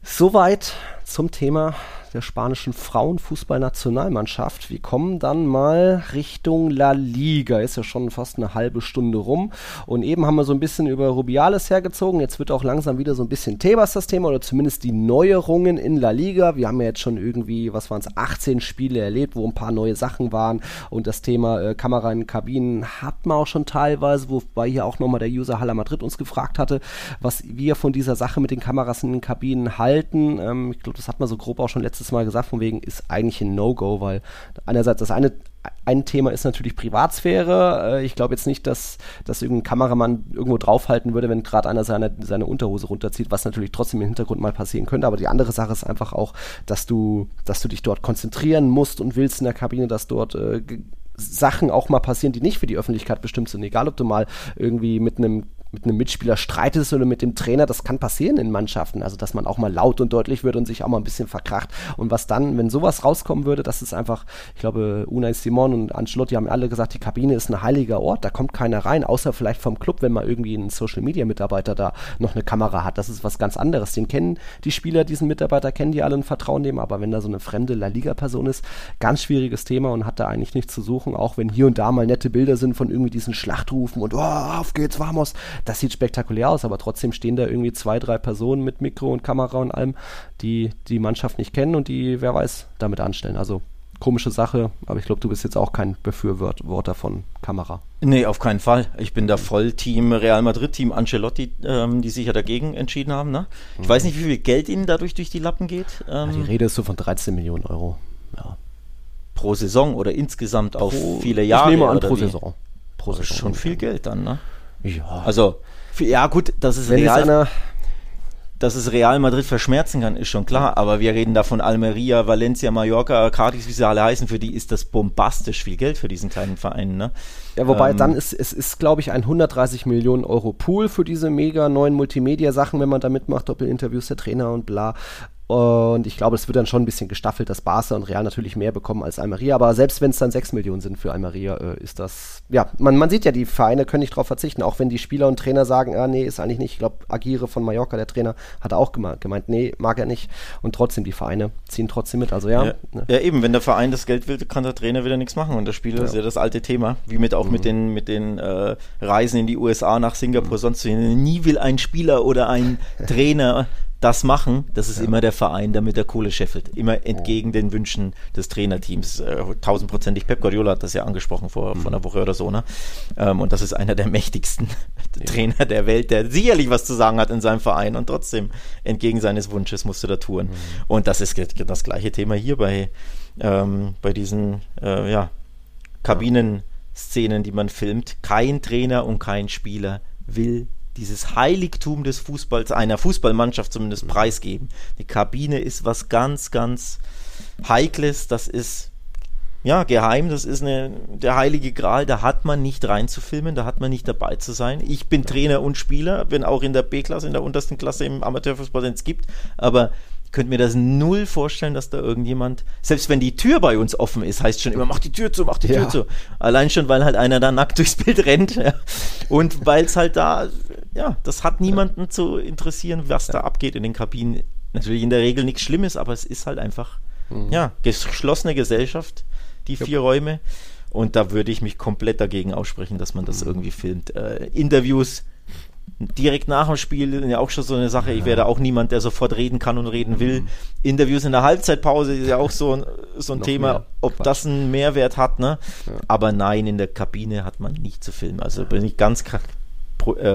Soweit zum Thema der spanischen Frauenfußballnationalmannschaft. Wir kommen dann mal Richtung La Liga. Ist ja schon fast eine halbe Stunde rum. Und eben haben wir so ein bisschen über Rubiales hergezogen. Jetzt wird auch langsam wieder so ein bisschen Tebas das Thema oder zumindest die Neuerungen in La Liga. Wir haben ja jetzt schon irgendwie, was waren es, 18 Spiele erlebt, wo ein paar neue Sachen waren. Und das Thema äh, Kamera in Kabinen hat man auch schon teilweise, wobei hier auch nochmal der User Haller Madrid uns gefragt hatte, was wir von dieser Sache mit den Kameras in den Kabinen halten. Ähm, ich glaube, das hat man so grob auch schon letztes Mal gesagt, von wegen ist eigentlich ein No-Go, weil einerseits das eine ein Thema ist natürlich Privatsphäre. Äh, ich glaube jetzt nicht, dass, dass irgendein Kameramann irgendwo draufhalten würde, wenn gerade einer seine, seine Unterhose runterzieht, was natürlich trotzdem im Hintergrund mal passieren könnte. Aber die andere Sache ist einfach auch, dass du, dass du dich dort konzentrieren musst und willst in der Kabine, dass dort äh, Sachen auch mal passieren, die nicht für die Öffentlichkeit bestimmt sind. Egal, ob du mal irgendwie mit einem mit einem Mitspieler streitest oder mit dem Trainer, das kann passieren in Mannschaften. Also, dass man auch mal laut und deutlich wird und sich auch mal ein bisschen verkracht. Und was dann, wenn sowas rauskommen würde, das ist einfach, ich glaube, Unai Simon und Ancelotti haben alle gesagt, die Kabine ist ein heiliger Ort, da kommt keiner rein, außer vielleicht vom Club, wenn mal irgendwie ein Social Media Mitarbeiter da noch eine Kamera hat. Das ist was ganz anderes. Den kennen die Spieler, diesen Mitarbeiter kennen die alle und vertrauen dem, aber wenn da so eine fremde La Liga Person ist, ganz schwieriges Thema und hat da eigentlich nichts zu suchen, auch wenn hier und da mal nette Bilder sind von irgendwie diesen Schlachtrufen und oh, auf geht's, vamos, das sieht spektakulär aus, aber trotzdem stehen da irgendwie zwei, drei Personen mit Mikro und Kamera und allem, die die Mannschaft nicht kennen und die, wer weiß, damit anstellen. Also komische Sache, aber ich glaube, du bist jetzt auch kein Befürworter von Kamera. Nee, auf keinen Fall. Ich bin da voll Team Real Madrid, Team Ancelotti, ähm, die sich ja dagegen entschieden haben. Ne? Ich mhm. weiß nicht, wie viel Geld ihnen dadurch durch die Lappen geht. Ähm, ja, die Rede ist so von 13 Millionen Euro. Ja. Pro Saison oder insgesamt auf pro, viele Jahre? Ich nehme an, pro Saison. Pro Saison. Schon viel Geld dann, ne? Ja. Also, ja gut, das ist Wenn Real dass es Real Madrid verschmerzen kann, ist schon klar. Aber wir reden da von Almeria, Valencia, Mallorca, Cadiz, wie sie alle heißen. Für die ist das bombastisch viel Geld für diesen kleinen Verein. Ne? Ja, wobei ähm, dann ist es ist, glaube ich, ein 130 Millionen Euro Pool für diese mega neuen Multimedia-Sachen, wenn man da mitmacht, Doppelinterviews der Trainer und bla. Und ich glaube, es wird dann schon ein bisschen gestaffelt, dass Barca und Real natürlich mehr bekommen als Almeria. Aber selbst wenn es dann 6 Millionen sind für Almeria, äh, ist das, ja, man, man sieht ja, die Vereine können nicht darauf verzichten. Auch wenn die Spieler und Trainer sagen, ah, nee, ist eigentlich nicht. Ich glaube, Agire von Mallorca, der Trainer, hat auch gemeint, gemeint, nee, mag er nicht. Und trotzdem, die Vereine ziehen trotzdem mit. Also ja. Ja, ne. ja eben, wenn der Verein das Geld will, kann der Trainer wieder nichts machen. Und der Spieler ja. ist ja das alte Thema. Wie mit auch mhm. mit den, mit den äh, Reisen in die USA nach Singapur, mhm. sonst nie will ein Spieler oder ein Trainer das machen, das ist ja. immer der Verein, damit der Kohle scheffelt. Immer entgegen oh. den Wünschen des Trainerteams. Äh, tausendprozentig. Pep Guardiola hat das ja angesprochen vor, mhm. vor einer Woche oder so. Ne? Ähm, und das ist einer der mächtigsten ja. Trainer der Welt, der sicherlich was zu sagen hat in seinem Verein und trotzdem entgegen seines Wunsches musste da touren. Mhm. Und das ist das gleiche Thema hier bei, ähm, bei diesen äh, ja, Kabinenszenen, die man filmt. Kein Trainer und kein Spieler will dieses Heiligtum des Fußballs, einer Fußballmannschaft zumindest preisgeben. Die Kabine ist was ganz, ganz Heikles, das ist ja geheim, das ist eine, der heilige Gral, da hat man nicht reinzufilmen, da hat man nicht dabei zu sein. Ich bin Trainer und Spieler, wenn auch in der B-Klasse, in der untersten Klasse im Amateurfußball es gibt, aber könnte mir das null vorstellen, dass da irgendjemand, selbst wenn die Tür bei uns offen ist, heißt schon immer, mach die Tür zu, mach die ja. Tür zu. Allein schon, weil halt einer da nackt durchs Bild rennt. Ja. Und weil es halt da, ja, das hat niemanden zu interessieren, was da abgeht in den Kabinen. Natürlich in der Regel nichts Schlimmes, aber es ist halt einfach, mhm. ja, geschlossene Gesellschaft, die vier. Räume. Und da würde ich mich komplett dagegen aussprechen, dass man das mhm. irgendwie filmt. Äh, Interviews direkt nach dem Spiel ja auch schon so eine Sache. Ich werde auch niemand, der sofort reden kann und reden will. Mhm. Interviews in der Halbzeitpause ist ja auch so ein, so ein Thema, mehr. ob Quatsch. das einen Mehrwert hat. Ne? Ja. Aber nein, in der Kabine hat man nicht zu filmen. Also bin ich ganz, äh,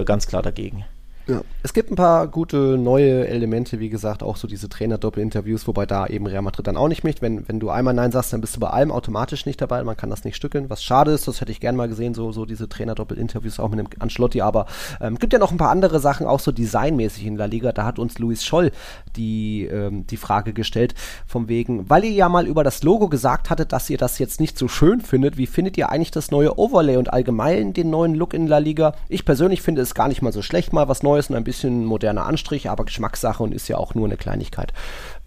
ganz klar dagegen. Ja. Es gibt ein paar gute neue Elemente, wie gesagt, auch so diese Trainer-Doppel-Interviews, wobei da eben Real Madrid dann auch nicht mich. Wenn, wenn du einmal Nein sagst, dann bist du bei allem automatisch nicht dabei. Man kann das nicht stückeln, was schade ist. Das hätte ich gern mal gesehen, so, so diese Trainer-Doppel-Interviews auch mit dem Ancelotti. Aber ähm, gibt ja noch ein paar andere Sachen, auch so designmäßig in La Liga. Da hat uns Luis Scholl die, ähm, die Frage gestellt, vom wegen, weil ihr ja mal über das Logo gesagt hattet, dass ihr das jetzt nicht so schön findet. Wie findet ihr eigentlich das neue Overlay und allgemein den neuen Look in La Liga? Ich persönlich finde es gar nicht mal so schlecht, mal was Neues Und ein bisschen moderner Anstrich, aber Geschmackssache und ist ja auch nur eine Kleinigkeit.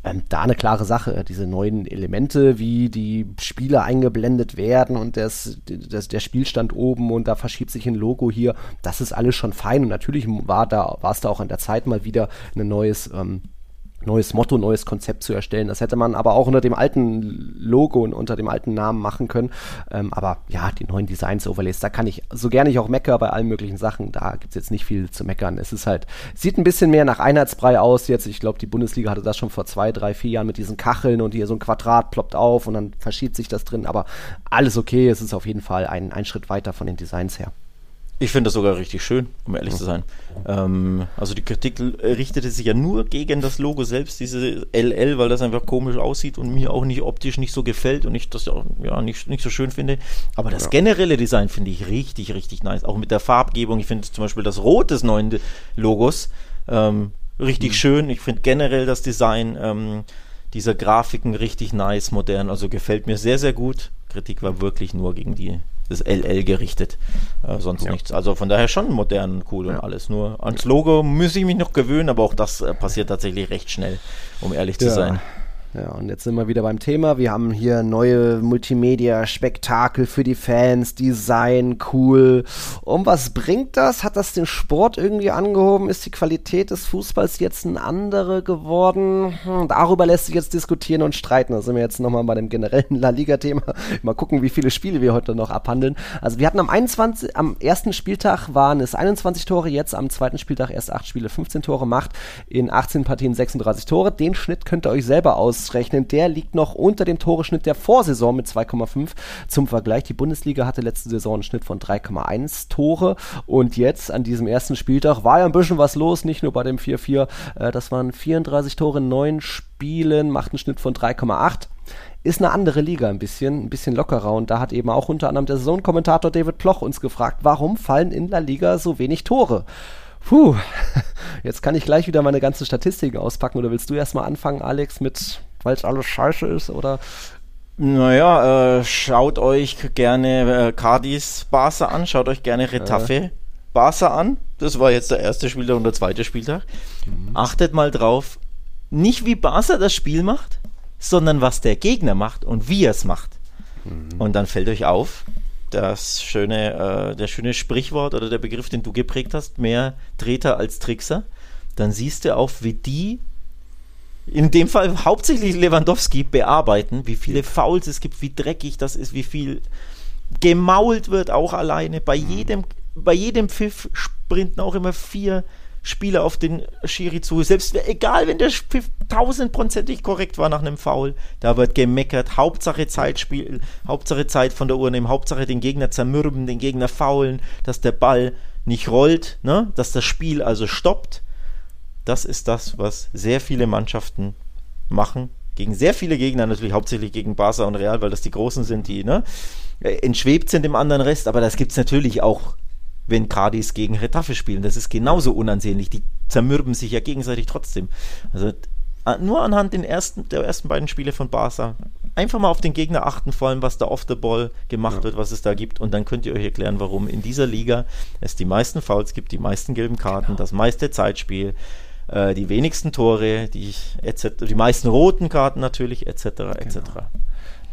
Ähm, da eine klare Sache. Diese neuen Elemente, wie die Spieler eingeblendet werden und das, das, der Spielstand oben und da verschiebt sich ein Logo hier, das ist alles schon fein und natürlich war da, es da auch an der Zeit mal wieder ein neues ähm, neues Motto, neues Konzept zu erstellen. Das hätte man aber auch unter dem alten Logo und unter dem alten Namen machen können. Ähm, aber ja, die neuen Designs, Overlays, da kann ich, so gerne ich auch meckere bei allen möglichen Sachen, da gibt es jetzt nicht viel zu meckern. Es ist halt, sieht ein bisschen mehr nach Einheitsbrei aus jetzt. Ich glaube, die Bundesliga hatte das schon vor zwei, drei, vier Jahren mit diesen Kacheln und hier so ein Quadrat ploppt auf und dann verschiebt sich das drin. Aber alles okay, es ist auf jeden Fall ein, ein Schritt weiter von den Designs her. Ich finde das sogar richtig schön, um ehrlich zu sein. Ähm, also die Kritik richtete sich ja nur gegen das Logo selbst, diese LL, weil das einfach komisch aussieht und mir auch nicht optisch nicht so gefällt und ich das ja, ja nicht, nicht so schön finde. Aber das ja. generelle Design finde ich richtig, richtig nice. Auch mit der Farbgebung. Ich finde zum Beispiel das Rot des neuen Logos ähm, richtig mhm. schön. Ich finde generell das Design ähm, dieser Grafiken richtig nice, modern. Also gefällt mir sehr, sehr gut. Kritik war wirklich nur gegen die das LL gerichtet. Äh, sonst ja. nichts. Also von daher schon modern, cool und ja. alles. Nur ans Logo muss ich mich noch gewöhnen, aber auch das äh, passiert tatsächlich recht schnell, um ehrlich zu sein. Ja, und jetzt sind wir wieder beim Thema. Wir haben hier neue Multimedia-Spektakel für die Fans, Design, cool. Und was bringt das? Hat das den Sport irgendwie angehoben? Ist die Qualität des Fußballs jetzt eine andere geworden? Hm, darüber lässt sich jetzt diskutieren und streiten. Da sind wir jetzt nochmal bei dem generellen La Liga-Thema. Mal gucken, wie viele Spiele wir heute noch abhandeln. Also wir hatten am 21, am ersten Spieltag waren es 21 Tore, jetzt am zweiten Spieltag erst 8 Spiele, 15 Tore macht in 18 Partien 36 Tore. Den Schnitt könnt ihr euch selber aus ausrechnen, der liegt noch unter dem Toreschnitt der Vorsaison mit 2,5. Zum Vergleich, die Bundesliga hatte letzte Saison einen Schnitt von 3,1 Tore und jetzt an diesem ersten Spieltag war ja ein bisschen was los, nicht nur bei dem 4-4, äh, das waren 34 Tore in neun Spielen, macht einen Schnitt von 3,8 ist eine andere Liga ein bisschen, ein bisschen lockerer. Und da hat eben auch unter anderem der Saisonkommentator David Ploch uns gefragt, warum fallen in La Liga so wenig Tore? Puh, jetzt kann ich gleich wieder meine ganzen Statistiken auspacken. Oder willst du erstmal anfangen, Alex, mit, weil es alles scheiße ist? Oder naja, äh, schaut euch gerne äh, Cardis Barca an, schaut euch gerne Retafe äh. Barca an. Das war jetzt der erste Spieltag und der zweite Spieltag. Mhm. Achtet mal drauf, nicht wie Barca das Spiel macht, sondern was der Gegner macht und wie er es macht. Mhm. Und dann fällt euch auf, das schöne, äh, der schöne Sprichwort oder der Begriff, den du geprägt hast, mehr Treter als Trickser. Dann siehst du auch, wie die in dem Fall hauptsächlich Lewandowski bearbeiten, wie viele Fouls es gibt, wie dreckig das ist, wie viel gemault wird auch alleine. Bei mhm. jedem, bei jedem Pfiff sprinten auch immer vier Spieler auf den Schiri zu. Selbst egal, wenn der Pfiff tausendprozentig korrekt war nach einem Foul, da wird gemeckert. Hauptsache Zeitspiel, Hauptsache Zeit von der Uhr nehmen, Hauptsache den Gegner zermürben, den Gegner faulen, dass der Ball nicht rollt, ne? dass das Spiel also stoppt. Das ist das, was sehr viele Mannschaften machen. Gegen sehr viele Gegner, natürlich hauptsächlich gegen Barca und Real, weil das die Großen sind, die ne, entschwebt sind im anderen Rest. Aber das gibt es natürlich auch wenn Cardis gegen Retafe spielen. Das ist genauso unansehnlich. Die zermürben sich ja gegenseitig trotzdem. Also nur anhand den ersten, der ersten beiden Spiele von Barca einfach mal auf den Gegner achten, vor allem was da off the ball gemacht ja. wird, was es da gibt und dann könnt ihr euch erklären, warum in dieser Liga es die meisten Fouls gibt, die meisten gelben Karten, genau. das meiste Zeitspiel, äh, die wenigsten Tore, die, etc., die meisten roten Karten natürlich, etc., etc. Genau.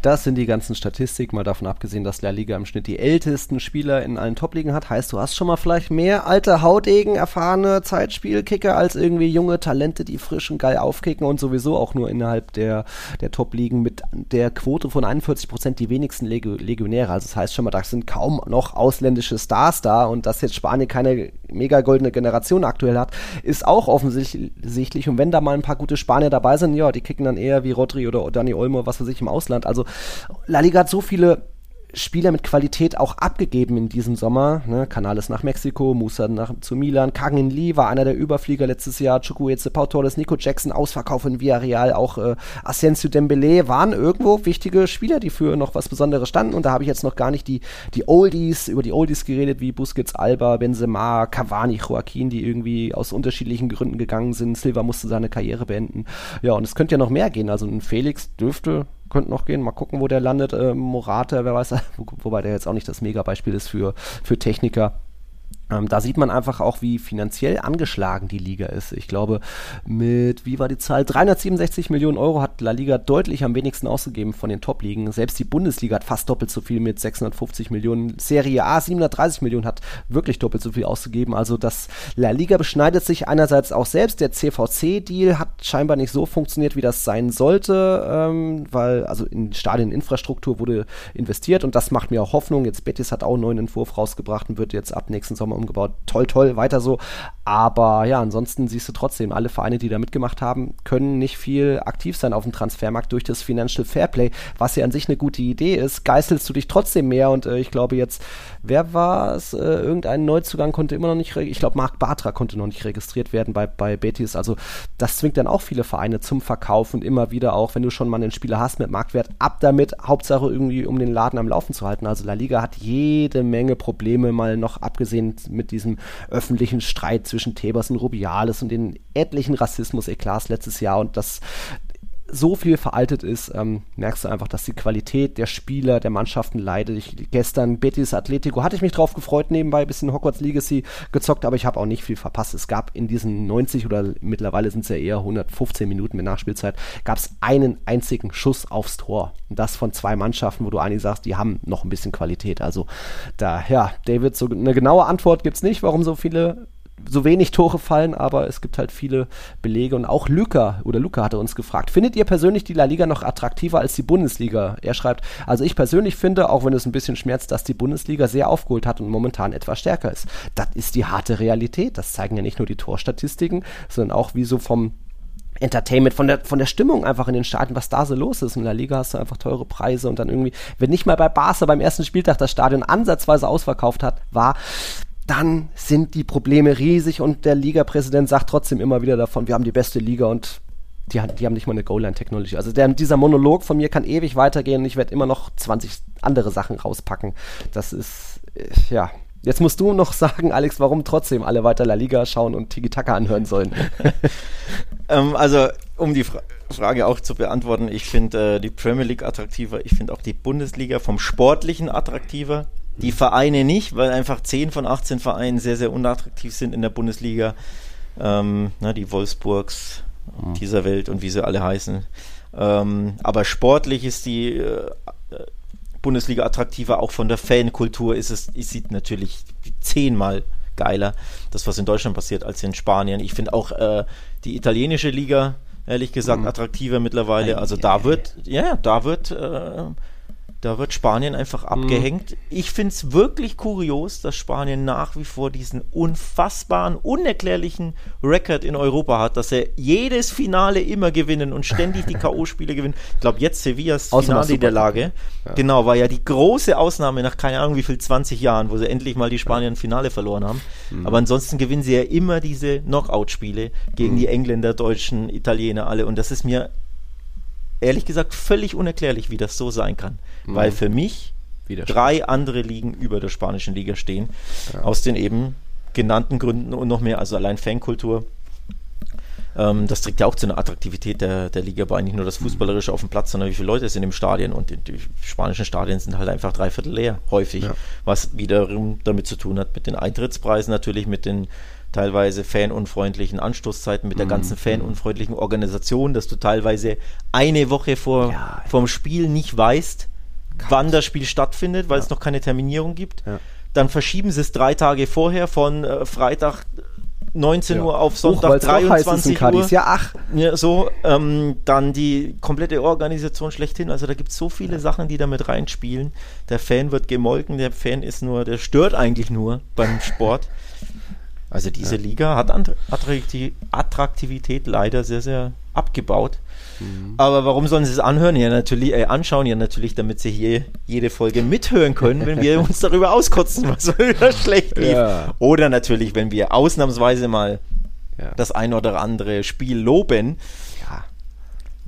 Das sind die ganzen Statistiken, mal davon abgesehen, dass La Liga im Schnitt die ältesten Spieler in allen Top-Ligen hat. Heißt, du hast schon mal vielleicht mehr alte Hautegen, erfahrene Zeitspielkicker als irgendwie junge Talente, die frisch und geil aufkicken und sowieso auch nur innerhalb der, der Top-Ligen mit der Quote von 41 Prozent die wenigsten Legio Legionäre. Also das heißt schon mal, da sind kaum noch ausländische Stars da und dass jetzt Spanien keine mega goldene Generation aktuell hat, ist auch offensichtlich. Und wenn da mal ein paar gute Spanier dabei sind, ja, die kicken dann eher wie Rodri oder Dani Olmo, was weiß ich, im Ausland. Also La Liga hat so viele Spieler mit Qualität auch abgegeben in diesem Sommer. Ne? Canales nach Mexiko, Musa nach, zu Milan, Kangin Lee war einer der Überflieger letztes Jahr, Chukwueze, Pau Torres, Nico Jackson, Ausverkauf in Villarreal, auch äh, Asensio Dembele waren irgendwo wichtige Spieler, die für noch was Besonderes standen und da habe ich jetzt noch gar nicht die, die Oldies, über die Oldies geredet, wie Busquets, Alba, Benzema, Cavani, Joaquin, die irgendwie aus unterschiedlichen Gründen gegangen sind. Silva musste seine Karriere beenden. Ja, und es könnte ja noch mehr gehen. Also ein Felix dürfte könnte noch gehen. Mal gucken, wo der landet. Äh, Morate, wer weiß, wo, wobei der jetzt auch nicht das Mega-Beispiel ist für, für Techniker. Ähm, da sieht man einfach auch, wie finanziell angeschlagen die Liga ist. Ich glaube, mit, wie war die Zahl? 367 Millionen Euro hat La Liga deutlich am wenigsten ausgegeben von den Top-Ligen. Selbst die Bundesliga hat fast doppelt so viel mit 650 Millionen. Serie A 730 Millionen hat wirklich doppelt so viel ausgegeben. Also das La Liga beschneidet sich einerseits auch selbst. Der CVC-Deal hat scheinbar nicht so funktioniert, wie das sein sollte, ähm, weil also in Stadieninfrastruktur wurde investiert und das macht mir auch Hoffnung. Jetzt Betis hat auch einen neuen Entwurf rausgebracht und wird jetzt ab nächsten Sommer umgebaut. Toll, toll, weiter so. Aber ja, ansonsten siehst du trotzdem, alle Vereine, die da mitgemacht haben, können nicht viel aktiv sein auf dem Transfermarkt durch das Financial Fairplay, was ja an sich eine gute Idee ist. Geißelst du dich trotzdem mehr und äh, ich glaube jetzt, wer war es? Äh, irgendein Neuzugang konnte immer noch nicht, ich glaube, Marc Bartra konnte noch nicht registriert werden bei, bei Betis. Also das zwingt dann auch viele Vereine zum Verkauf und immer wieder auch, wenn du schon mal einen Spieler hast mit Marktwert, ab damit, Hauptsache irgendwie, um den Laden am Laufen zu halten. Also La Liga hat jede Menge Probleme, mal noch abgesehen mit diesem öffentlichen Streit zwischen Tebers und Rubiales und den etlichen Rassismus-Eklats letztes Jahr. Und das so viel veraltet ist, ähm, merkst du einfach, dass die Qualität der Spieler, der Mannschaften leidet. Ich, gestern Betis Atletico hatte ich mich drauf gefreut, nebenbei ein bisschen Hogwarts Legacy gezockt, aber ich habe auch nicht viel verpasst. Es gab in diesen 90 oder mittlerweile sind es ja eher 115 Minuten mit Nachspielzeit, gab es einen einzigen Schuss aufs Tor. Und das von zwei Mannschaften, wo du eigentlich sagst, die haben noch ein bisschen Qualität. Also da, ja, David, so eine genaue Antwort gibt es nicht, warum so viele so wenig Tore fallen, aber es gibt halt viele Belege und auch Luca oder Luca hatte uns gefragt, findet ihr persönlich die La Liga noch attraktiver als die Bundesliga? Er schreibt, also ich persönlich finde, auch wenn es ein bisschen schmerzt, dass die Bundesliga sehr aufgeholt hat und momentan etwas stärker ist. Das ist die harte Realität. Das zeigen ja nicht nur die Torstatistiken, sondern auch wie so vom Entertainment, von der, von der Stimmung einfach in den Staaten, was da so los ist. In der Liga hast du einfach teure Preise und dann irgendwie, wenn nicht mal bei Barca beim ersten Spieltag das Stadion ansatzweise ausverkauft hat, war, dann sind die Probleme riesig und der Liga-Präsident sagt trotzdem immer wieder davon, wir haben die beste Liga und die, die haben nicht mal eine Goal-Line-Technology. Also der, dieser Monolog von mir kann ewig weitergehen und ich werde immer noch 20 andere Sachen rauspacken. Das ist, äh, ja, Jetzt musst du noch sagen, Alex, warum trotzdem alle weiter La Liga schauen und Tiki Taka anhören sollen. ähm, also, um die Fra Frage auch zu beantworten, ich finde äh, die Premier League attraktiver, ich finde auch die Bundesliga vom Sportlichen attraktiver. Die Vereine nicht, weil einfach 10 von 18 Vereinen sehr, sehr unattraktiv sind in der Bundesliga. Ähm, na, die Wolfsburgs mhm. dieser Welt und wie sie alle heißen. Ähm, aber sportlich ist die äh, Bundesliga attraktiver, auch von der Fankultur ist es, es sieht natürlich zehnmal geiler, das was in Deutschland passiert, als in Spanien. Ich finde auch äh, die italienische Liga, ehrlich gesagt, mhm. attraktiver mittlerweile. Also da wird, ja, da wird äh, da wird Spanien einfach mhm. abgehängt. Mhm. Ich finde es wirklich kurios, dass Spanien nach wie vor diesen unfassbaren, unerklärlichen Rekord in Europa hat, dass er jedes Finale immer gewinnen und ständig die K.O.-Spiele gewinnen. Ich glaube, jetzt Sevillas Finale der Lage. Ja. Genau, war ja die große Ausnahme nach keine Ahnung wie viel, 20 Jahren, wo sie endlich mal die Spanier ein Finale verloren haben. Mhm. Aber ansonsten gewinnen sie ja immer diese Knockout-Spiele gegen mhm. die Engländer, Deutschen, Italiener, alle. Und das ist mir ehrlich gesagt völlig unerklärlich, wie das so sein kann. Mhm. Weil für mich drei andere Ligen über der spanischen Liga stehen. Ja. Aus den eben genannten Gründen und noch mehr, also allein Fankultur. Ähm, das trägt ja auch zu einer Attraktivität der, der Liga bei, nicht nur das Fußballerische auf dem Platz, sondern wie viele Leute sind im Stadion und die, die spanischen Stadien sind halt einfach dreiviertel leer, häufig, ja. was wiederum damit zu tun hat mit den Eintrittspreisen natürlich, mit den teilweise fanunfreundlichen Anstoßzeiten, mit der mhm. ganzen fanunfreundlichen Organisation, dass du teilweise eine Woche vor ja, vom Spiel nicht weißt, Gott. wann das Spiel stattfindet, weil ja. es noch keine Terminierung gibt. Ja. Dann verschieben sie es drei Tage vorher von äh, Freitag 19 ja. Uhr auf Sonntag Hoch, 23 Uhr. Ja, ach. Ja, so, ähm, dann die komplette Organisation schlechthin. Also da gibt es so viele ja. Sachen, die da mit reinspielen. Der Fan wird gemolken, der Fan ist nur, der stört eigentlich nur beim Sport. Also diese ja. Liga hat Attraktivität leider sehr, sehr abgebaut. Mhm. Aber warum sollen sie es anhören? Ja, natürlich, äh, anschauen, ja natürlich, damit sie hier jede Folge mithören können, wenn wir uns darüber auskotzen, was wieder schlecht lief. Ja. Oder natürlich, wenn wir ausnahmsweise mal ja. das ein oder andere Spiel loben.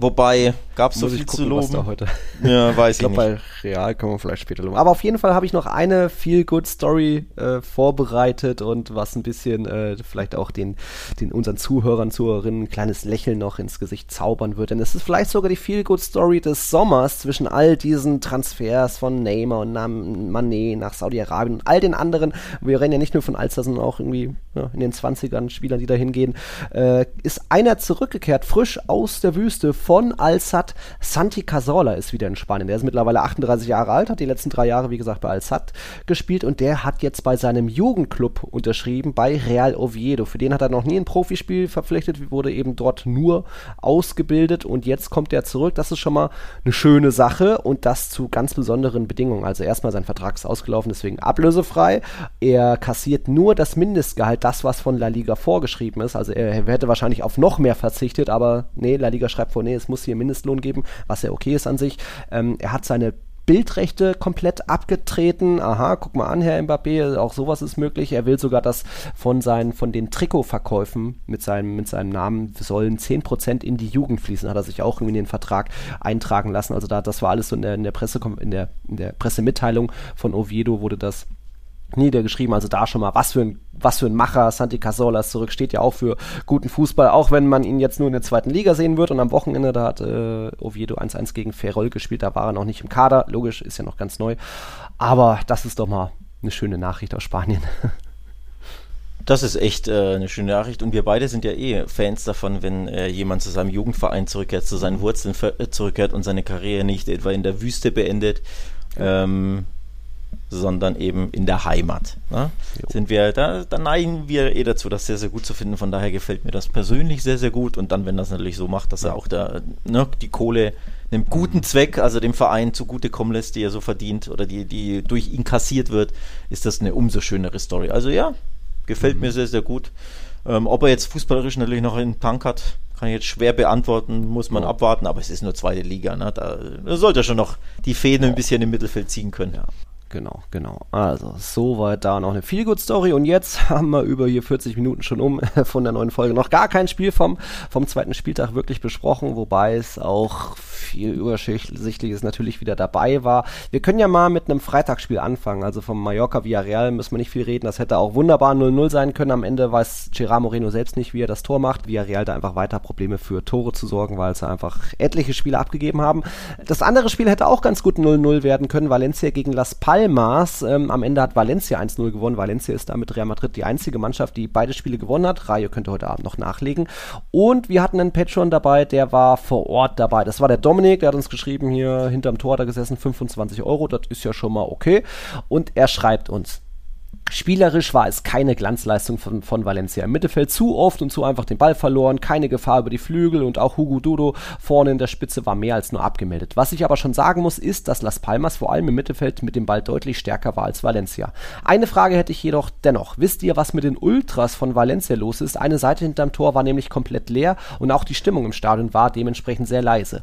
Wobei, gab es so viel gucken, zu loben? da heute Ja, weiß ich, ich glaube, bei Real können wir vielleicht später loben. Aber auf jeden Fall habe ich noch eine Feel-Good-Story äh, vorbereitet und was ein bisschen äh, vielleicht auch den, den unseren Zuhörern, Zuhörerinnen ein kleines Lächeln noch ins Gesicht zaubern wird. Denn es ist vielleicht sogar die Feel-Good-Story des Sommers zwischen all diesen Transfers von Neymar und Mané nach Saudi-Arabien und all den anderen. Wir reden ja nicht nur von Alster, sondern auch irgendwie ja, in den 20ern Spielern, die da hingehen. Äh, ist einer zurückgekehrt, frisch aus der Wüste von Al-Sad. Santi Cazorla ist wieder in Spanien. Der ist mittlerweile 38 Jahre alt, hat die letzten drei Jahre, wie gesagt, bei Al-Sad gespielt und der hat jetzt bei seinem Jugendclub unterschrieben, bei Real Oviedo. Für den hat er noch nie ein Profispiel verpflichtet, wurde eben dort nur ausgebildet und jetzt kommt er zurück. Das ist schon mal eine schöne Sache und das zu ganz besonderen Bedingungen. Also erstmal sein Vertrag ist ausgelaufen, deswegen ablösefrei. Er kassiert nur das Mindestgehalt, das, was von La Liga vorgeschrieben ist. Also er hätte wahrscheinlich auf noch mehr verzichtet, aber nee, La Liga schreibt vor, nee, nee, es muss hier Mindestlohn geben, was ja okay ist an sich. Ähm, er hat seine Bildrechte komplett abgetreten. Aha, guck mal an, Herr Mbappé, auch sowas ist möglich. Er will sogar, dass von seinen, von den Trikotverkäufen mit seinem, mit seinem Namen sollen 10% in die Jugend fließen. Hat er sich auch irgendwie in den Vertrag eintragen lassen. Also da, das war alles so in der, in der Presse, in der, in der Pressemitteilung von Oviedo wurde das niedergeschrieben. Also da schon mal, was für ein, was für ein Macher Santi Casolas zurück steht ja auch für guten Fußball, auch wenn man ihn jetzt nur in der zweiten Liga sehen wird. Und am Wochenende, da hat äh, Oviedo 1-1 gegen Ferrol gespielt, da war er noch nicht im Kader. Logisch, ist ja noch ganz neu. Aber das ist doch mal eine schöne Nachricht aus Spanien. Das ist echt äh, eine schöne Nachricht und wir beide sind ja eh Fans davon, wenn äh, jemand zu seinem Jugendverein zurückkehrt, zu seinen Wurzeln äh, zurückkehrt und seine Karriere nicht etwa in der Wüste beendet. Ähm, sondern eben in der Heimat. Ne? Sind wir, da, da neigen wir eh dazu, das sehr, sehr gut zu finden. Von daher gefällt mir das persönlich sehr, sehr gut. Und dann, wenn das natürlich so macht, dass er auch da ne, die Kohle einem guten Zweck, also dem Verein zugutekommen lässt, die er so verdient oder die, die durch ihn kassiert wird, ist das eine umso schönere Story. Also ja, gefällt mhm. mir sehr, sehr gut. Ähm, ob er jetzt fußballerisch natürlich noch einen Tank hat, kann ich jetzt schwer beantworten, muss man ja. abwarten, aber es ist nur zweite Liga. Ne? Da, da sollte er schon noch die Fäden ein bisschen im Mittelfeld ziehen können. Ja genau, genau. Also, soweit da noch eine Feel-Good-Story. Und jetzt haben wir über hier 40 Minuten schon um von der neuen Folge noch gar kein Spiel vom, vom zweiten Spieltag wirklich besprochen, wobei es auch viel Übersichtliches natürlich wieder dabei war. Wir können ja mal mit einem Freitagsspiel anfangen. Also vom Mallorca Villarreal müssen wir nicht viel reden. Das hätte auch wunderbar 0-0 sein können. Am Ende weiß Gerard Moreno selbst nicht, wie er das Tor macht. Villarreal da einfach weiter Probleme für Tore zu sorgen, weil sie einfach etliche Spiele abgegeben haben. Das andere Spiel hätte auch ganz gut 0-0 werden können. Valencia gegen Las Palmas. Ähm, am Ende hat Valencia 1-0 gewonnen. Valencia ist damit Real Madrid die einzige Mannschaft, die beide Spiele gewonnen hat. Rayo könnte heute Abend noch nachlegen. Und wir hatten einen Patron dabei, der war vor Ort dabei. Das war der Dominik, der hat uns geschrieben, hier hinterm Tor hat er gesessen, 25 Euro, das ist ja schon mal okay. Und er schreibt uns, Spielerisch war es keine Glanzleistung von, von Valencia. Im Mittelfeld zu oft und zu einfach den Ball verloren, keine Gefahr über die Flügel und auch Hugo Dudo vorne in der Spitze war mehr als nur abgemeldet. Was ich aber schon sagen muss, ist, dass Las Palmas vor allem im Mittelfeld mit dem Ball deutlich stärker war als Valencia. Eine Frage hätte ich jedoch dennoch. Wisst ihr, was mit den Ultras von Valencia los ist? Eine Seite hinterm Tor war nämlich komplett leer und auch die Stimmung im Stadion war dementsprechend sehr leise.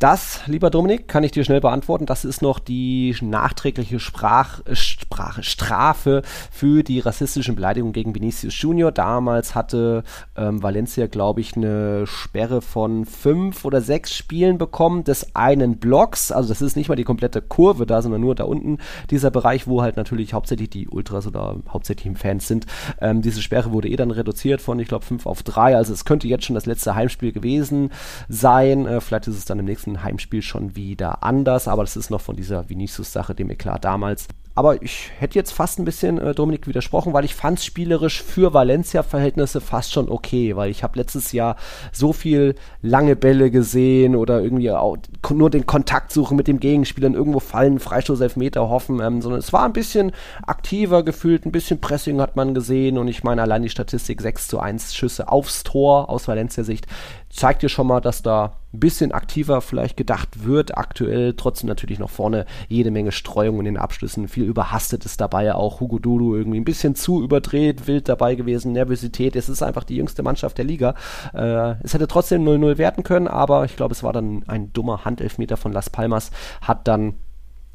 Das, lieber Dominik, kann ich dir schnell beantworten. Das ist noch die nachträgliche Sprach, Sprache, Strafe für die rassistischen Beleidigungen gegen Vinicius Junior. Damals hatte ähm, Valencia, glaube ich, eine Sperre von fünf oder sechs Spielen bekommen des einen Blocks. Also das ist nicht mal die komplette Kurve da, sondern nur da unten dieser Bereich, wo halt natürlich hauptsächlich die Ultras oder hauptsächlich Fans sind. Ähm, diese Sperre wurde eh dann reduziert von, ich glaube, fünf auf drei. Also es könnte jetzt schon das letzte Heimspiel gewesen sein. Äh, vielleicht ist es dann im nächsten nächsten Heimspiel schon wieder anders, aber das ist noch von dieser Vinicius-Sache, dem Eklat damals. Aber ich hätte jetzt fast ein bisschen äh, Dominik widersprochen, weil ich fand es spielerisch für Valencia-Verhältnnisse fast schon okay, weil ich habe letztes Jahr so viel lange Bälle gesehen oder irgendwie auch nur den Kontakt suchen mit dem Gegenspieler irgendwo fallen, Freistoß, Elfmeter hoffen, ähm, sondern es war ein bisschen aktiver gefühlt, ein bisschen Pressing hat man gesehen und ich meine allein die Statistik 6 zu 1 Schüsse aufs Tor aus Valencia-Sicht zeigt dir schon mal, dass da ein bisschen aktiver vielleicht gedacht wird. Aktuell trotzdem natürlich noch vorne jede Menge Streuung in den Abschlüssen. Viel überhastet ist dabei auch Hugo Dudu irgendwie ein bisschen zu überdreht, wild dabei gewesen, Nervosität. Es ist einfach die jüngste Mannschaft der Liga. Äh, es hätte trotzdem 0-0 werden können, aber ich glaube, es war dann ein dummer Handelfmeter von Las Palmas, hat dann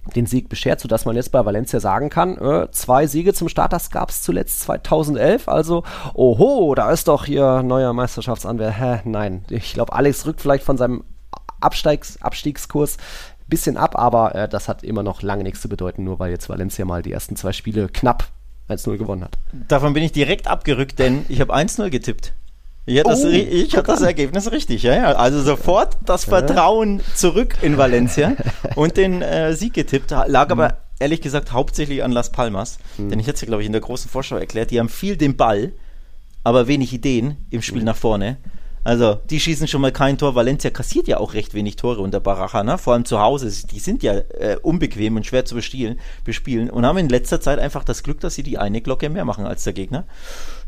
den Sieg beschert, sodass man jetzt bei Valencia sagen kann, äh, zwei Siege zum Start, das gab es zuletzt 2011, also oho, da ist doch hier neuer Meisterschaftsanwärter. Hä, nein, ich glaube, Alex rückt vielleicht von seinem Absteigs Abstiegskurs bisschen ab, aber äh, das hat immer noch lange nichts zu bedeuten, nur weil jetzt Valencia mal die ersten zwei Spiele knapp 1-0 gewonnen hat. Davon bin ich direkt abgerückt, denn ich habe 1-0 getippt. Ich hatte, oh, das, ich hatte das Ergebnis richtig, ja, ja. Also sofort das Vertrauen zurück in Valencia und den äh, Sieg getippt. Lag aber ehrlich gesagt hauptsächlich an Las Palmas. Mhm. Denn ich hatte es ja, glaube ich, in der großen Vorschau erklärt, die haben viel den Ball, aber wenig Ideen im Spiel mhm. nach vorne. Also, die schießen schon mal kein Tor. Valencia kassiert ja auch recht wenig Tore unter Baraja, ne? vor allem zu Hause. Die sind ja äh, unbequem und schwer zu bespielen, bespielen und haben in letzter Zeit einfach das Glück, dass sie die eine Glocke mehr machen als der Gegner.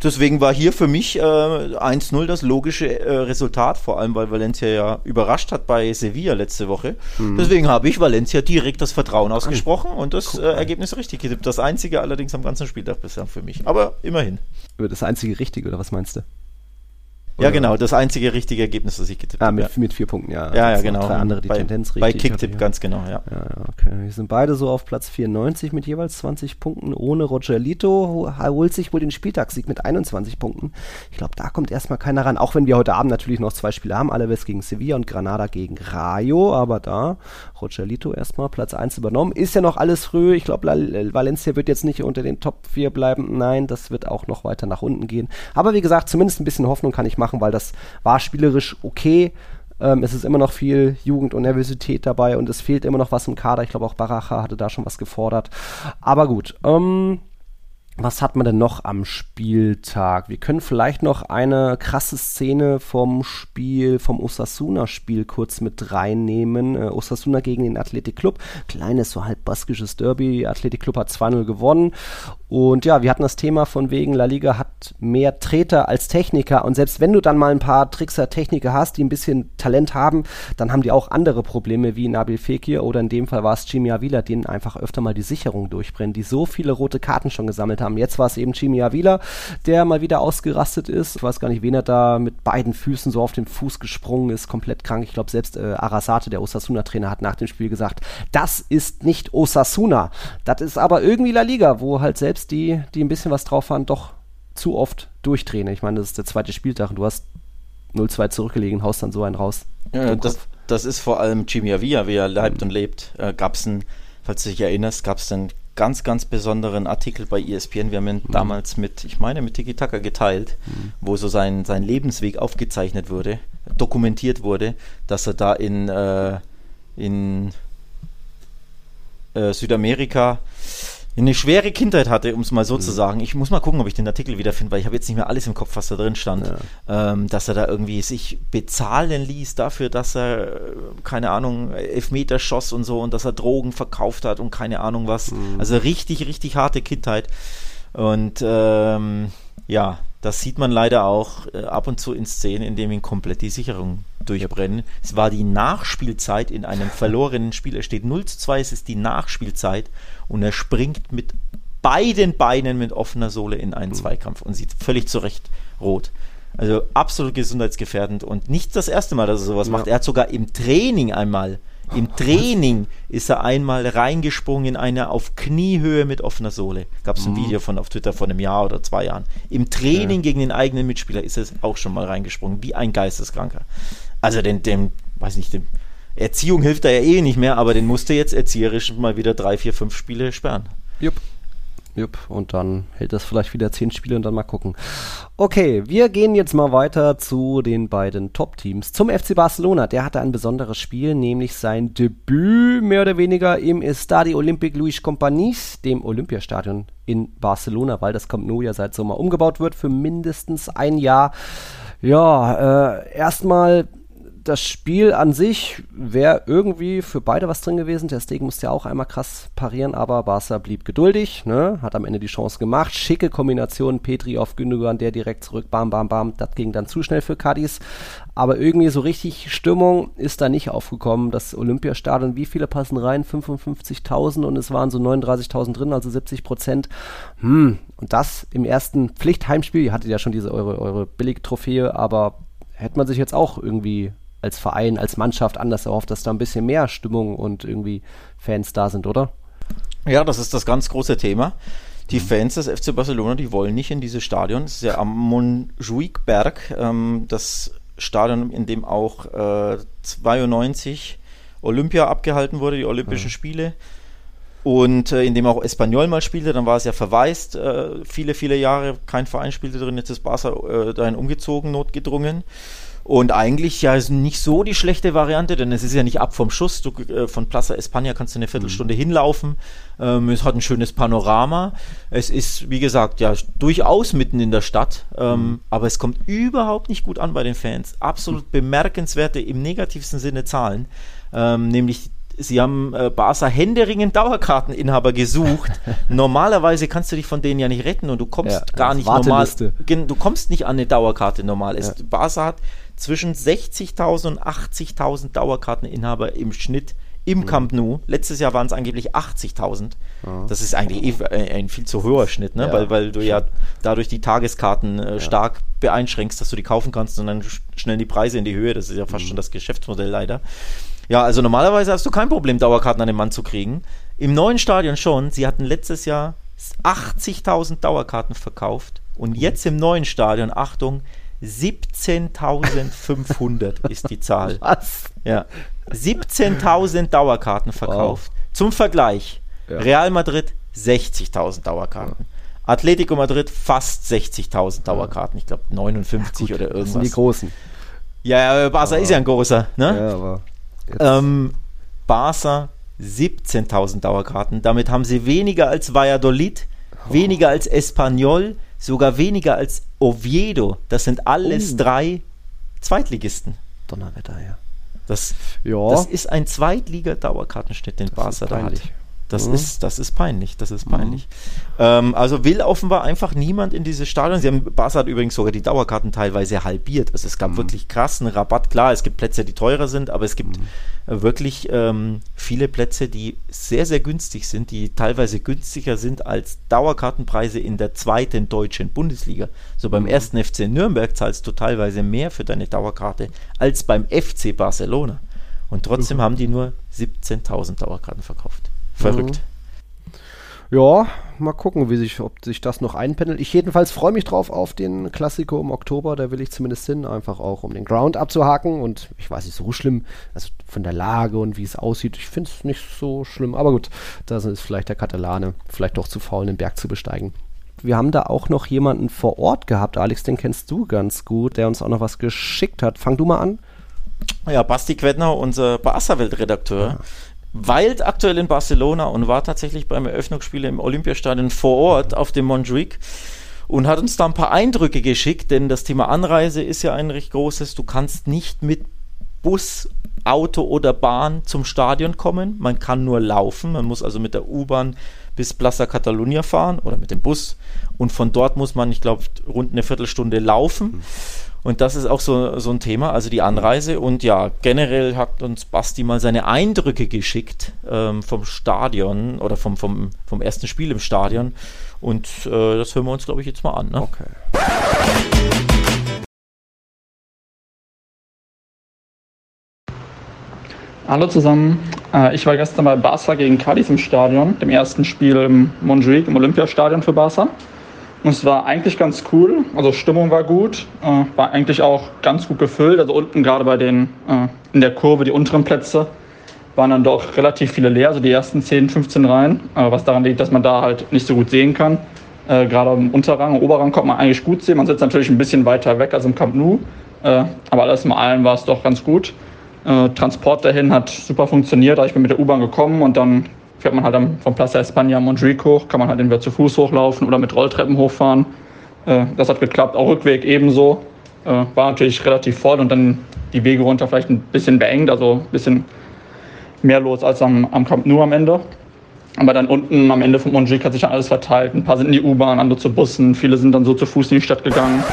Deswegen war hier für mich äh, 1-0 das logische äh, Resultat, vor allem weil Valencia ja überrascht hat bei Sevilla letzte Woche. Mhm. Deswegen habe ich Valencia direkt das Vertrauen ausgesprochen und das äh, Ergebnis richtig getippt. Das einzige allerdings am ganzen Spieltag bisher für mich. Aber immerhin. Das einzige richtige, oder was meinst du? Ja, genau, das einzige richtige Ergebnis, das ich getippt ah, habe. mit, ja. mit vier Punkten, ja. Ja, ja, genau. Drei andere die bei, Tendenz richtig. Bei Kicktip ganz genau, ja. ja. okay. Wir sind beide so auf Platz 94 mit jeweils 20 Punkten. Ohne Roger Lito holt sich wohl den Spieltagssieg mit 21 Punkten. Ich glaube, da kommt erstmal keiner ran. Auch wenn wir heute Abend natürlich noch zwei Spiele haben. Alaves gegen Sevilla und Granada gegen Rayo. Aber da Roger Lito erstmal Platz 1 übernommen. Ist ja noch alles früh. Ich glaube, Valencia wird jetzt nicht unter den Top 4 bleiben. Nein, das wird auch noch weiter nach unten gehen. Aber wie gesagt, zumindest ein bisschen Hoffnung kann ich machen, weil das war war spielerisch okay. Ähm, es ist immer noch viel Jugend und Nervosität dabei und es fehlt immer noch was im Kader. Ich glaube, auch Baracha hatte da schon was gefordert. Aber gut. Ähm, was hat man denn noch am Spieltag? Wir können vielleicht noch eine krasse Szene vom Spiel, vom Osasuna-Spiel kurz mit reinnehmen. Äh, Osasuna gegen den Athletic Club. Kleines, so halb baskisches Derby. Athletic Club hat 2-0 gewonnen. Und ja, wir hatten das Thema von wegen, La Liga hat mehr Treter als Techniker. Und selbst wenn du dann mal ein paar Trickser, Techniker hast, die ein bisschen Talent haben, dann haben die auch andere Probleme wie Nabil Fekir oder in dem Fall war es Jimmy Avila, denen einfach öfter mal die Sicherung durchbrennt, die so viele rote Karten schon gesammelt bezahlt haben. Jetzt war es eben Chimi Avila, der mal wieder ausgerastet ist. Ich weiß gar nicht, wen er da mit beiden Füßen so auf den Fuß gesprungen ist, komplett krank. Ich glaube, selbst äh, Arasate, der Osasuna-Trainer, hat nach dem Spiel gesagt, das ist nicht Osasuna. Das ist aber irgendwie La Liga, wo halt selbst die, die ein bisschen was drauf haben, doch zu oft durchdrehen. Ich meine, das ist der zweite Spieltag und du hast 0-2 zurückgelegen, haust dann so einen raus. Ja, das, das, ist vor allem Jimmy Avia, wie er leibt mhm. und lebt. Äh, gab es einen, falls du dich erinnerst, gab es einen ganz, ganz besonderen Artikel bei ESPN. Wir haben ihn mhm. damals mit, ich meine, mit Tiki Taka geteilt, mhm. wo so sein, sein Lebensweg aufgezeichnet wurde, dokumentiert wurde, dass er da in, äh, in äh, Südamerika eine schwere Kindheit hatte, um es mal so mhm. zu sagen. Ich muss mal gucken, ob ich den Artikel wiederfinde, weil ich habe jetzt nicht mehr alles im Kopf, was da drin stand. Ja. Ähm, dass er da irgendwie sich bezahlen ließ dafür, dass er, keine Ahnung, Elfmeter schoss und so und dass er Drogen verkauft hat und keine Ahnung was. Mhm. Also richtig, richtig harte Kindheit. Und ähm, ja, das sieht man leider auch äh, ab und zu in Szenen, in denen ihm komplett die Sicherung durchbrennen. Es war die Nachspielzeit in einem verlorenen Spiel. Es steht 0 zu 2, es ist die Nachspielzeit und er springt mit beiden Beinen mit offener Sohle in einen mhm. Zweikampf und sieht völlig zurecht rot. Also absolut gesundheitsgefährdend und nicht das erste Mal, dass er sowas ja. macht. Er hat sogar im Training einmal im Training ist er einmal reingesprungen in eine auf Kniehöhe mit offener Sohle. Gab es ein mhm. Video von auf Twitter vor einem Jahr oder zwei Jahren. Im Training ja. gegen den eigenen Mitspieler ist er auch schon mal reingesprungen, wie ein Geisteskranker. Also den, dem, weiß nicht, dem Erziehung hilft er ja eh nicht mehr, aber den musste jetzt erzieherisch mal wieder drei, vier, fünf Spiele sperren. Jupp. Jupp, und dann hält das vielleicht wieder zehn Spiele und dann mal gucken. Okay, wir gehen jetzt mal weiter zu den beiden Top-Teams. Zum FC Barcelona, der hatte ein besonderes Spiel, nämlich sein Debüt mehr oder weniger im Estadio Olympique Luis Companys, dem Olympiastadion in Barcelona, weil das Camp Nou ja seit Sommer umgebaut wird für mindestens ein Jahr. Ja, äh, erstmal das Spiel an sich wäre irgendwie für beide was drin gewesen. Der Stegen musste ja auch einmal krass parieren, aber Barca blieb geduldig, ne? hat am Ende die Chance gemacht. Schicke Kombination, Petri auf Gündogan, der direkt zurück, bam, bam, bam. Das ging dann zu schnell für Cadiz. Aber irgendwie so richtig Stimmung ist da nicht aufgekommen. Das Olympiastadion, wie viele passen rein? 55.000 und es waren so 39.000 drin, also 70 Prozent. Hm, und das im ersten Pflichtheimspiel. Ihr hattet ja schon diese eure, eure Billig-Trophäe, aber hätte man sich jetzt auch irgendwie als Verein, als Mannschaft anders erhofft, dass da ein bisschen mehr Stimmung und irgendwie Fans da sind, oder? Ja, das ist das ganz große Thema. Die mhm. Fans des FC Barcelona, die wollen nicht in dieses Stadion. Das ist ja am Montjuicberg, ähm, das Stadion, in dem auch äh, 92 Olympia abgehalten wurde, die Olympischen mhm. Spiele. Und äh, in dem auch Espanyol mal spielte, dann war es ja verwaist, äh, viele, viele Jahre, kein Verein spielte drin, jetzt ist Barca äh, dahin umgezogen, notgedrungen. Und eigentlich ja ist nicht so die schlechte Variante, denn es ist ja nicht ab vom Schuss. Du, äh, von Plaza España kannst du eine Viertelstunde mhm. hinlaufen. Ähm, es hat ein schönes Panorama. Es ist, wie gesagt, ja durchaus mitten in der Stadt. Ähm, mhm. Aber es kommt überhaupt nicht gut an bei den Fans. Absolut mhm. bemerkenswerte, im negativsten Sinne Zahlen. Ähm, nämlich Sie haben äh, Barca händeringend Dauerkarteninhaber gesucht. Normalerweise kannst du dich von denen ja nicht retten und du kommst ja, gar nicht normal. Du kommst nicht an eine Dauerkarte normal. Es, ja. Barca hat zwischen 60.000 und 80.000 Dauerkarteninhaber im Schnitt im mhm. Camp Nou. Letztes Jahr waren es angeblich 80.000. Ja. Das ist eigentlich eh ein viel zu hoher Schnitt, ne? Ja, weil, weil du ja dadurch die Tageskarten äh, ja. stark beeinschränkst, dass du die kaufen kannst und dann schnell die Preise in die Höhe. Das ist ja fast mhm. schon das Geschäftsmodell leider. Ja, also normalerweise hast du kein Problem, Dauerkarten an den Mann zu kriegen. Im neuen Stadion schon. Sie hatten letztes Jahr 80.000 Dauerkarten verkauft und mhm. jetzt im neuen Stadion, Achtung, 17.500 ist die Zahl. Was? Ja. 17.000 Dauerkarten verkauft. Wow. Zum Vergleich, ja. Real Madrid 60.000 Dauerkarten. Ja. Atletico Madrid fast 60.000 Dauerkarten. Ich glaube 59 ja, oder irgendwas. Das sind die großen. Ja, Barca aber, ist ja ein großer. Ne? Ja, aber ähm, Barca 17.000 Dauerkarten. Damit haben sie weniger als Valladolid, oh. weniger als Espanyol, sogar weniger als Oviedo. Das sind alles oh. drei Zweitligisten. Donnerwetter, ja. Das, ja. das ist ein Zweitliga-Dauerkartenschnitt, den das Barca da hat. Das, mhm. ist, das ist peinlich, das ist peinlich. Mhm. Ähm, also will offenbar einfach niemand in dieses Stadion. Sie haben, Barca hat übrigens sogar die Dauerkarten teilweise halbiert. Also es gab mhm. wirklich krassen Rabatt. Klar, es gibt Plätze, die teurer sind, aber es gibt mhm. wirklich ähm, viele Plätze, die sehr, sehr günstig sind, die teilweise günstiger sind als Dauerkartenpreise in der zweiten deutschen Bundesliga. So beim mhm. ersten FC Nürnberg zahlst du teilweise mehr für deine Dauerkarte als beim FC Barcelona. Und trotzdem mhm. haben die nur 17.000 Dauerkarten verkauft. Verrückt. Mhm. Ja, mal gucken, wie sich, ob sich das noch einpendelt. Ich jedenfalls freue mich drauf auf den Klassiko im Oktober. Da will ich zumindest hin, einfach auch um den Ground abzuhaken. Und ich weiß nicht so schlimm, also von der Lage und wie es aussieht, ich finde es nicht so schlimm. Aber gut, da ist vielleicht der Katalane vielleicht doch zu faul, den Berg zu besteigen. Wir haben da auch noch jemanden vor Ort gehabt, Alex, den kennst du ganz gut, der uns auch noch was geschickt hat. Fang du mal an. Ja, Basti Quedner, unser Barca-Weltredakteur. Weilt aktuell in Barcelona und war tatsächlich beim Eröffnungsspiel im Olympiastadion vor Ort auf dem Montjuic und hat uns da ein paar Eindrücke geschickt, denn das Thema Anreise ist ja ein recht großes. Du kannst nicht mit Bus, Auto oder Bahn zum Stadion kommen. Man kann nur laufen. Man muss also mit der U-Bahn bis Plaza Catalunya fahren oder mit dem Bus. Und von dort muss man, ich glaube, rund eine Viertelstunde laufen. Und das ist auch so, so ein Thema, also die Anreise. Und ja, generell hat uns Basti mal seine Eindrücke geschickt ähm, vom Stadion oder vom, vom, vom ersten Spiel im Stadion. Und äh, das hören wir uns, glaube ich, jetzt mal an. Ne? Okay. Hallo zusammen. Äh, ich war gestern bei Barca gegen Cadiz im Stadion, dem ersten Spiel im Montjuic, im Olympiastadion für Barca. Und es war eigentlich ganz cool. Also Stimmung war gut, äh, war eigentlich auch ganz gut gefüllt. Also unten gerade bei den äh, in der Kurve, die unteren Plätze, waren dann doch relativ viele leer, also die ersten 10, 15 Reihen. Äh, was daran liegt, dass man da halt nicht so gut sehen kann. Äh, gerade im Unterrang, im Oberrang konnte man eigentlich gut sehen. Man sitzt natürlich ein bisschen weiter weg als im Camp Nou. Äh, aber alles in allem war es doch ganz gut. Äh, Transport dahin hat super funktioniert. Ich bin mit der U-Bahn gekommen und dann fährt man halt am, vom Plaza España Montjuic hoch, kann man halt entweder zu Fuß hochlaufen oder mit Rolltreppen hochfahren. Äh, das hat geklappt, auch Rückweg ebenso. Äh, war natürlich relativ voll und dann die Wege runter vielleicht ein bisschen beengt, also ein bisschen mehr los als am, am Camp Nou am Ende. Aber dann unten am Ende vom Montjuic hat sich dann alles verteilt. Ein paar sind in die U-Bahn, andere zu Bussen, viele sind dann so zu Fuß in die Stadt gegangen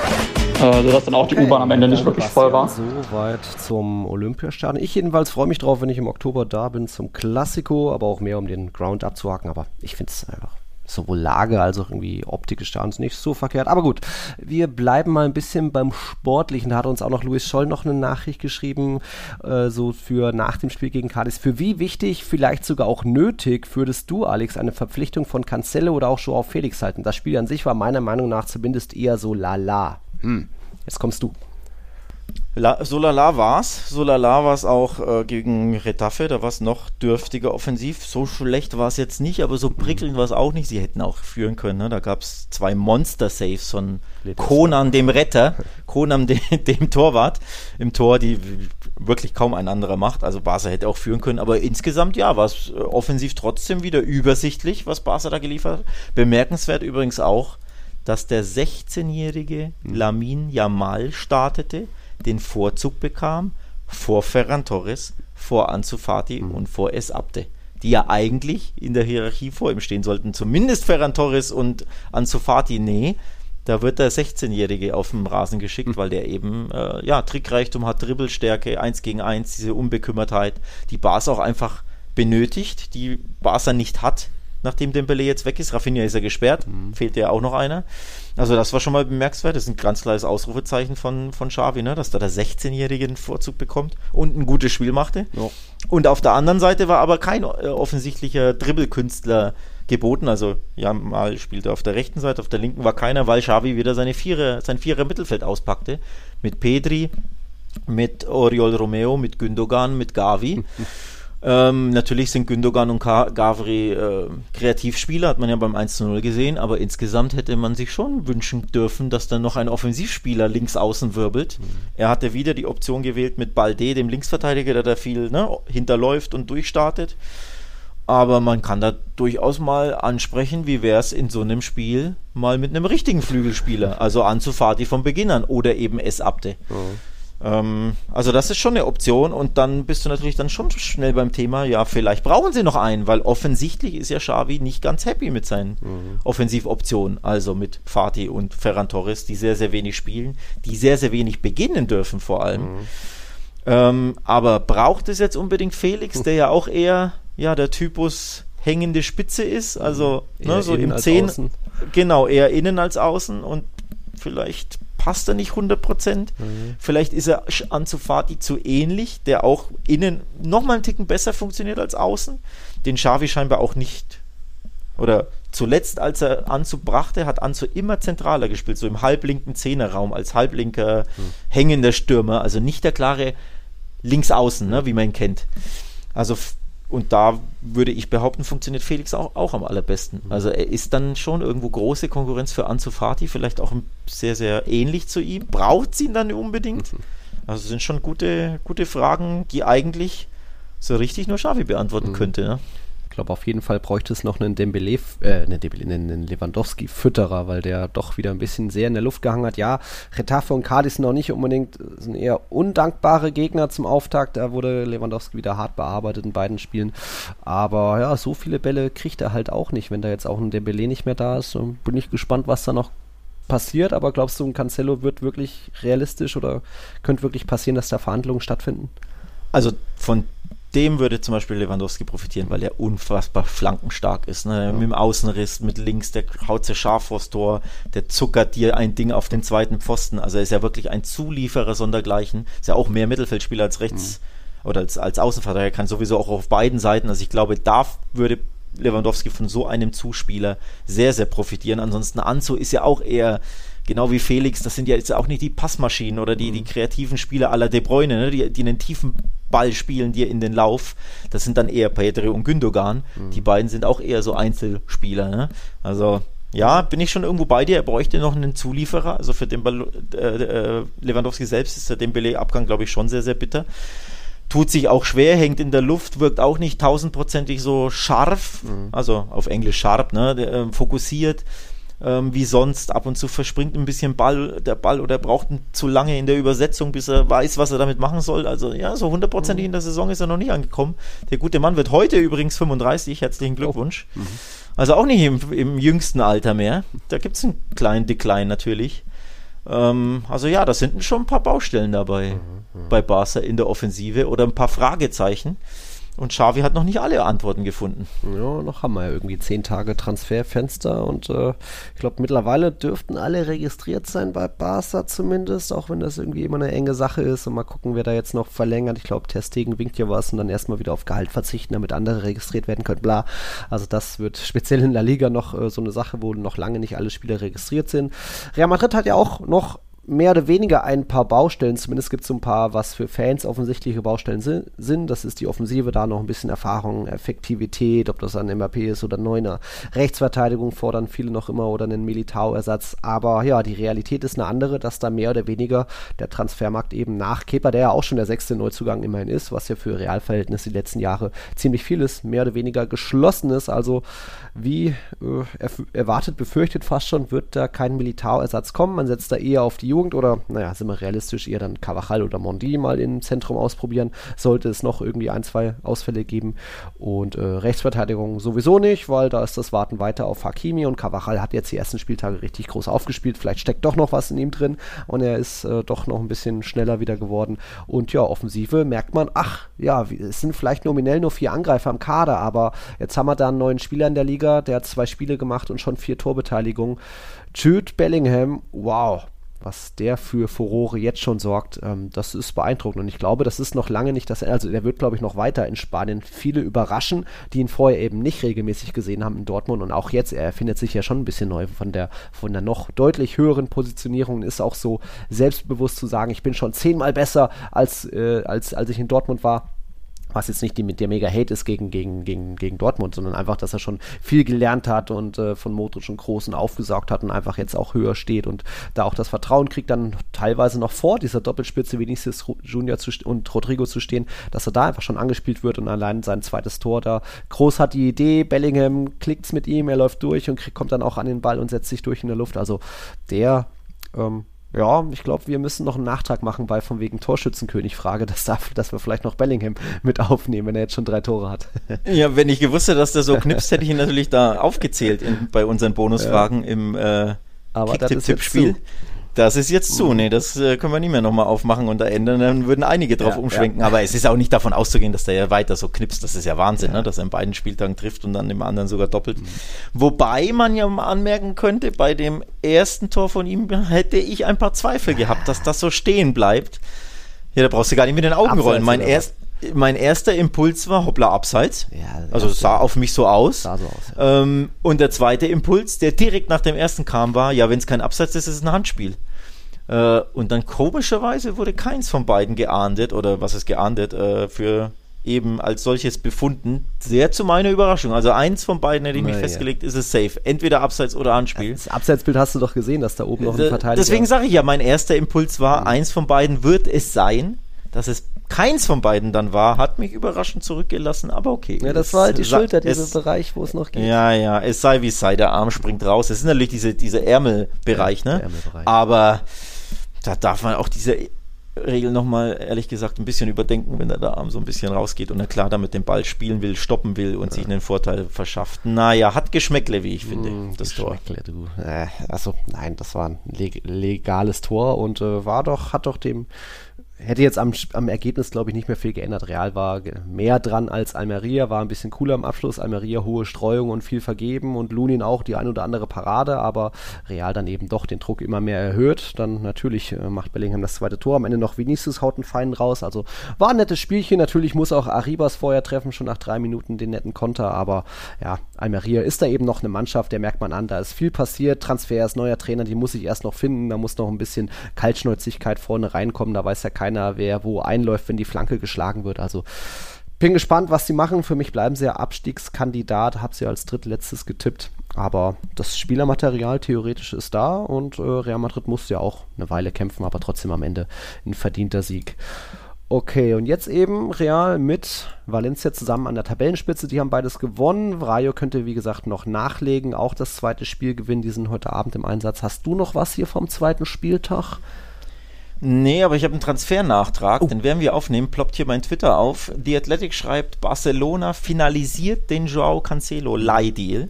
äh, sodass dann auch okay, die U-Bahn am Ende nicht wirklich voll war. So weit zum Olympiastadion. Ich jedenfalls freue mich drauf, wenn ich im Oktober da bin zum Klassiko, aber auch mehr um den Ground abzuhaken. Aber ich finde es einfach sowohl Lage als auch irgendwie Optik des Stadions nicht so verkehrt. Aber gut, wir bleiben mal ein bisschen beim Sportlichen. Da hat uns auch noch Luis Scholl noch eine Nachricht geschrieben, äh, so für nach dem Spiel gegen Cadiz. Für wie wichtig, vielleicht sogar auch nötig, würdest du, Alex, eine Verpflichtung von Cancelo oder auch Joao Felix halten? Das Spiel an sich war meiner Meinung nach zumindest eher so lala. Hm, jetzt kommst du. La, so lala war's. So lala war's auch äh, gegen Retafe. Da war es noch dürftiger offensiv. So schlecht war es jetzt nicht, aber so prickelnd war es auch nicht. Sie hätten auch führen können. Ne? Da gab es zwei Monster-Saves von Konan, dem Retter, Konan, dem, dem Torwart im Tor, die wirklich kaum ein anderer macht. Also Barca hätte auch führen können. Aber insgesamt, ja, war es äh, offensiv trotzdem wieder übersichtlich, was Barca da geliefert hat. Bemerkenswert übrigens auch, dass der 16-jährige hm. Lamin Yamal startete, den Vorzug bekam vor Ferran Torres, vor Ansu Fati mhm. und vor Es Abde, die ja eigentlich in der Hierarchie vor ihm stehen sollten. Zumindest Ferran Torres und Ansu Fati, nee. Da wird der 16-Jährige auf dem Rasen geschickt, mhm. weil der eben äh, ja, Trickreichtum hat, Dribbelstärke, 1 gegen 1, diese Unbekümmertheit, die Bas auch einfach benötigt, die Barca nicht hat nachdem Dembele jetzt weg ist. Rafinha ist ja gesperrt, mhm. fehlt ja auch noch einer. Also das war schon mal bemerkenswert. Das ist ein ganz klares Ausrufezeichen von, von Xavi, ne? dass da der 16-Jährige einen Vorzug bekommt und ein gutes Spiel machte. Ja. Und auf der anderen Seite war aber kein äh, offensichtlicher Dribbelkünstler geboten. Also ja, mal spielte auf der rechten Seite, auf der linken war keiner, weil Xavi wieder seine Vierer, sein Vierer Mittelfeld auspackte. Mit Pedri, mit Oriol Romeo, mit Gündogan, mit Gavi. Ähm, natürlich sind Gündogan und Gavri äh, Kreativspieler, hat man ja beim 1-0 gesehen, aber insgesamt hätte man sich schon wünschen dürfen, dass dann noch ein Offensivspieler links außen wirbelt. Mhm. Er hatte wieder die Option gewählt mit Balde, dem Linksverteidiger, der da viel ne, hinterläuft und durchstartet. Aber man kann da durchaus mal ansprechen, wie wäre es in so einem Spiel mal mit einem richtigen Flügelspieler, also Ansu Fati von Beginn an oder eben S. Abde. Mhm Ähm, also das ist schon eine Option und dann bist du natürlich dann schon schnell beim Thema, ja, vielleicht brauchen sie noch einen, weil offensichtlich ist ja Xavi nicht ganz happy mit seinen mhm. Offensivoptionen, also mit Fatih und Ferran Torres, die sehr, sehr wenig spielen, die sehr, sehr wenig beginnen dürfen vor allem. Mhm. Ähm, aber braucht es jetzt unbedingt Felix, der ja auch eher ja der Typus hängende Spitze ist, also ne, so im 10, genau, eher innen als außen und vielleicht passt er nicht 100 Prozent. Mhm. Vielleicht ist er Ansu Fati zu ähnlich, der auch innen nochmal einen Ticken besser funktioniert als außen. Den Xavi scheinbar auch nicht. Oder zuletzt, als er Anzu brachte, hat Anzu immer zentraler gespielt, so im halblinken Zehnerraum, als halblinker mhm. hängender Stürmer. Also nicht der klare Linksaußen, ne, wie man ihn kennt. Also und da würde ich behaupten, funktioniert Felix auch, auch am allerbesten. Mhm. Also er ist dann schon irgendwo große Konkurrenz für Ansu Fati, vielleicht auch sehr, sehr ähnlich zu ihm. Braucht sie ihn dann unbedingt? Mhm. Also sind schon gute, gute Fragen, die eigentlich so richtig nur Xavi beantworten mhm. könnte. Ne? Glaube, auf jeden Fall bräuchte es noch einen Dembele, äh, einen, Lewandowski-Fütterer, weil der doch wieder ein bisschen sehr in der Luft gehangen hat. Ja, Retafe und Cadiz sind noch nicht unbedingt, sind eher undankbare Gegner zum Auftakt. Da wurde Lewandowski wieder hart bearbeitet in beiden Spielen. Aber ja, so viele Bälle kriegt er halt auch nicht, wenn da jetzt auch ein Dembele nicht mehr da ist. Bin ich gespannt, was da noch passiert, aber glaubst du, ein Cancelo wird wirklich realistisch oder könnte wirklich passieren, dass da Verhandlungen stattfinden? Also von dem würde zum Beispiel Lewandowski profitieren, weil er unfassbar flankenstark ist. Ne? Ja. Mit dem Außenriss, mit links, der haut sehr scharf vors Tor, der zuckert dir ein Ding auf den zweiten Pfosten. Also er ist ja wirklich ein Zulieferer sondergleichen. Ist ja auch mehr Mittelfeldspieler als rechts mhm. oder als, als Außenverteidiger, kann sowieso auch auf beiden Seiten. Also ich glaube, da würde Lewandowski von so einem Zuspieler sehr, sehr profitieren. Ansonsten Anzo ist ja auch eher genau wie Felix, das sind ja jetzt auch nicht die Passmaschinen oder die, die mhm. kreativen Spieler aller De Bruyne, ne, die, die einen tiefen Ball spielen dir in den Lauf. Das sind dann eher Pedri und Gündogan. Mhm. Die beiden sind auch eher so Einzelspieler. Ne? Also ja, bin ich schon irgendwo bei dir. Er bräuchte noch einen Zulieferer. Also für den Ball, äh, äh, Lewandowski selbst ist der Dembele-Abgang, glaube ich, schon sehr, sehr bitter. Tut sich auch schwer, hängt in der Luft, wirkt auch nicht tausendprozentig so scharf, mhm. also auf Englisch sharp, ne, der, äh, fokussiert ähm, wie sonst. Ab und zu verspringt ein bisschen Ball, der Ball oder braucht zu lange in der Übersetzung, bis er weiß, was er damit machen soll. Also ja, so hundertprozentig in der Saison ist er noch nicht angekommen. Der gute Mann wird heute übrigens 35. Herzlichen Glückwunsch. Oh. Mhm. Also auch nicht im, im jüngsten Alter mehr. Da gibt es einen kleinen Decline natürlich. Ähm, also ja, da sind schon ein paar Baustellen dabei mhm, mhm. bei Barca in der Offensive oder ein paar Fragezeichen. Und Xavi hat noch nicht alle Antworten gefunden. Ja, noch haben wir ja irgendwie zehn Tage Transferfenster und äh, ich glaube mittlerweile dürften alle registriert sein bei Barca zumindest, auch wenn das irgendwie immer eine enge Sache ist und mal gucken, wer da jetzt noch verlängert. Ich glaube, Testegen winkt ja was und dann erstmal wieder auf Gehalt verzichten, damit andere registriert werden können, bla. Also das wird speziell in der Liga noch äh, so eine Sache, wo noch lange nicht alle Spieler registriert sind. Real Madrid hat ja auch noch mehr oder weniger ein paar Baustellen, zumindest gibt es ein paar, was für Fans offensichtliche Baustellen sind. Das ist die Offensive, da noch ein bisschen Erfahrung, Effektivität, ob das ein MAP ist oder Neuner. Rechtsverteidigung fordern viele noch immer oder einen Militao-Ersatz. Aber ja, die Realität ist eine andere, dass da mehr oder weniger der Transfermarkt eben nach Kepa, der ja auch schon der sechste Neuzugang immerhin ist, was ja für Realverhältnisse die letzten Jahre ziemlich viel ist, mehr oder weniger geschlossen ist. Also wie äh, erwartet, befürchtet fast schon, wird da kein Militao-Ersatz kommen. Man setzt da eher auf die Jugend oder, naja, sind wir realistisch, eher dann Cavachal oder Mondi mal im Zentrum ausprobieren, sollte es noch irgendwie ein, zwei Ausfälle geben. Und äh, Rechtsverteidigung sowieso nicht, weil da ist das Warten weiter auf Hakimi und Cavachal hat jetzt die ersten Spieltage richtig groß aufgespielt. Vielleicht steckt doch noch was in ihm drin und er ist äh, doch noch ein bisschen schneller wieder geworden. Und ja, Offensive merkt man, ach ja, es sind vielleicht nominell nur vier Angreifer im Kader, aber jetzt haben wir da einen neuen Spieler in der Liga, der hat zwei Spiele gemacht und schon vier Torbeteiligungen. Jude Bellingham, wow, was der für Furore jetzt schon sorgt, ähm, das ist beeindruckend. Und ich glaube, das ist noch lange nicht das Ende. Also der wird, glaube ich, noch weiter in Spanien viele überraschen, die ihn vorher eben nicht regelmäßig gesehen haben in Dortmund. Und auch jetzt, er findet sich ja schon ein bisschen neu von der, von der noch deutlich höheren Positionierung ist auch so selbstbewusst zu sagen, ich bin schon zehnmal besser als, äh, als, als ich in Dortmund war was jetzt nicht die, der mega Hate ist gegen, gegen, gegen, gegen Dortmund, sondern einfach, dass er schon viel gelernt hat und äh, von Modric und Großen aufgesaugt hat und einfach jetzt auch höher steht und da auch das Vertrauen kriegt, dann teilweise noch vor dieser Doppelspitze Vinicius Junior zu, und Rodrigo zu stehen, dass er da einfach schon angespielt wird und allein sein zweites Tor da. Groß hat die Idee, Bellingham klickt's mit ihm, er läuft durch und kriegt, kommt dann auch an den Ball und setzt sich durch in der Luft. Also der ähm, ja, ich glaube, wir müssen noch einen Nachtrag machen bei von wegen Torschützenkönig-Frage, dass, dass wir vielleicht noch Bellingham mit aufnehmen, wenn er jetzt schon drei Tore hat. ja, wenn ich gewusst hätte, dass der so knipst, hätte ich ihn natürlich da aufgezählt in, bei unseren Bonusfragen ja. im äh, Kick-Tipp-Tipp-Spiel. Das ist jetzt zu. Nee, das äh, können wir nicht mehr nochmal aufmachen und da ändern. Dann würden einige drauf ja, umschwenken. Ja. Aber es ist auch nicht davon auszugehen, dass der ja weiter so knipst. Das ist ja Wahnsinn, ja. Ne? dass er in beiden Spieltagen trifft und dann im anderen sogar doppelt. Mhm. Wobei man ja mal anmerken könnte, bei dem ersten Tor von ihm hätte ich ein paar Zweifel gehabt, dass das so stehen bleibt. Ja, da brauchst du gar nicht mit den Augen Abseits rollen. Mein, erst, mein erster Impuls war hoppla abseits. Ja, also es sah auf mich so aus. Sah so aus ja. ähm, und der zweite Impuls, der direkt nach dem ersten kam, war, ja, wenn es kein Abseits ist, ist es ein Handspiel. Äh, und dann komischerweise wurde keins von beiden geahndet oder was ist geahndet äh, für eben als solches befunden. Sehr zu meiner Überraschung. Also eins von beiden hätte ich mich festgelegt, ist es safe. Entweder Abseits oder Anspiel. Das Abseitsbild hast du doch gesehen, dass da oben noch ein äh, Verteidiger Deswegen sage ich ja, mein erster Impuls war, mhm. eins von beiden wird es sein. Dass es keins von beiden dann war, hat mich überraschend zurückgelassen, aber okay. Ja, das war halt die Schulter, dieser es, Bereich, wo es noch geht. Ja, ja, es sei wie es sei, der Arm springt raus. Es ist natürlich diese, dieser Ärmelbereich, ja, ne? Ärmelbereich. Aber da darf man auch diese Regel nochmal, ehrlich gesagt, ein bisschen überdenken, wenn der da Arm so ein bisschen rausgeht und er klar damit den Ball spielen will, stoppen will und ja. sich einen Vorteil verschafft. Naja, hat Geschmäckle, wie ich finde, mm, das Tor. Du. Äh, also, nein, das war ein leg legales Tor und äh, war doch, hat doch dem hätte jetzt am, am Ergebnis, glaube ich, nicht mehr viel geändert. Real war mehr dran als Almeria, war ein bisschen cooler am Abschluss. Almeria hohe Streuung und viel vergeben und Lunin auch die ein oder andere Parade, aber Real dann eben doch den Druck immer mehr erhöht. Dann natürlich äh, macht Bellingham das zweite Tor. Am Ende noch Vinicius haut einen Feinen raus. Also war ein nettes Spielchen. Natürlich muss auch Arribas vorher treffen, schon nach drei Minuten den netten Konter. Aber ja, Almeria ist da eben noch eine Mannschaft, der merkt man an. Da ist viel passiert. Transfers, neuer Trainer, die muss ich erst noch finden. Da muss noch ein bisschen Kaltschnäuzigkeit vorne reinkommen. Da weiß ja keiner, wer wo einläuft, wenn die Flanke geschlagen wird. Also bin gespannt, was sie machen. Für mich bleiben sie ja Abstiegskandidat, habe sie als drittletztes getippt. Aber das Spielermaterial theoretisch ist da und äh, Real Madrid muss ja auch eine Weile kämpfen, aber trotzdem am Ende ein verdienter Sieg. Okay, und jetzt eben Real mit Valencia zusammen an der Tabellenspitze. Die haben beides gewonnen. Rayo könnte, wie gesagt, noch nachlegen, auch das zweite Spiel gewinnen. Die sind heute Abend im Einsatz. Hast du noch was hier vom zweiten Spieltag? Nee, aber ich habe einen Transfernachtrag, oh. den werden wir aufnehmen, ploppt hier mein Twitter auf. The Athletic schreibt, Barcelona finalisiert den Joao Cancelo Leihdeal.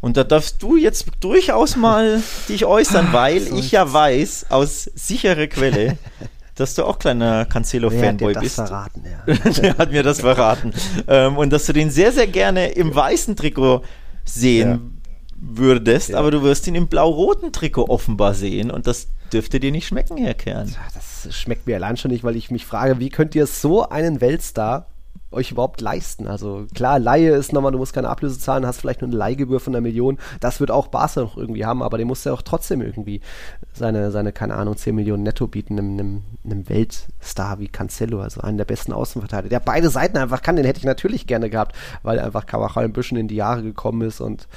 Und da darfst du jetzt durchaus mal dich äußern, weil so ich ja weiß, aus sicherer Quelle, dass du auch kleiner Cancelo-Fanboy bist. Verraten, ja. Der hat mir das verraten. ähm, und dass du den sehr, sehr gerne im weißen Trikot sehen ja würdest, ja. aber du wirst ihn im blau-roten Trikot offenbar sehen und das dürfte dir nicht schmecken, Herr Kern. Das schmeckt mir allein schon nicht, weil ich mich frage, wie könnt ihr so einen Weltstar euch überhaupt leisten? Also klar, Laie ist nochmal, du musst keine Ablöse zahlen, hast vielleicht nur eine Leihgebühr von einer Million. Das wird auch Barca noch irgendwie haben, aber dem muss ja auch trotzdem irgendwie seine, seine, keine Ahnung, 10 Millionen netto bieten, einem, einem, einem Weltstar wie Cancelo, also einen der besten Außenverteidiger, der beide Seiten einfach kann, den hätte ich natürlich gerne gehabt, weil einfach Carvajal ein bisschen in die Jahre gekommen ist und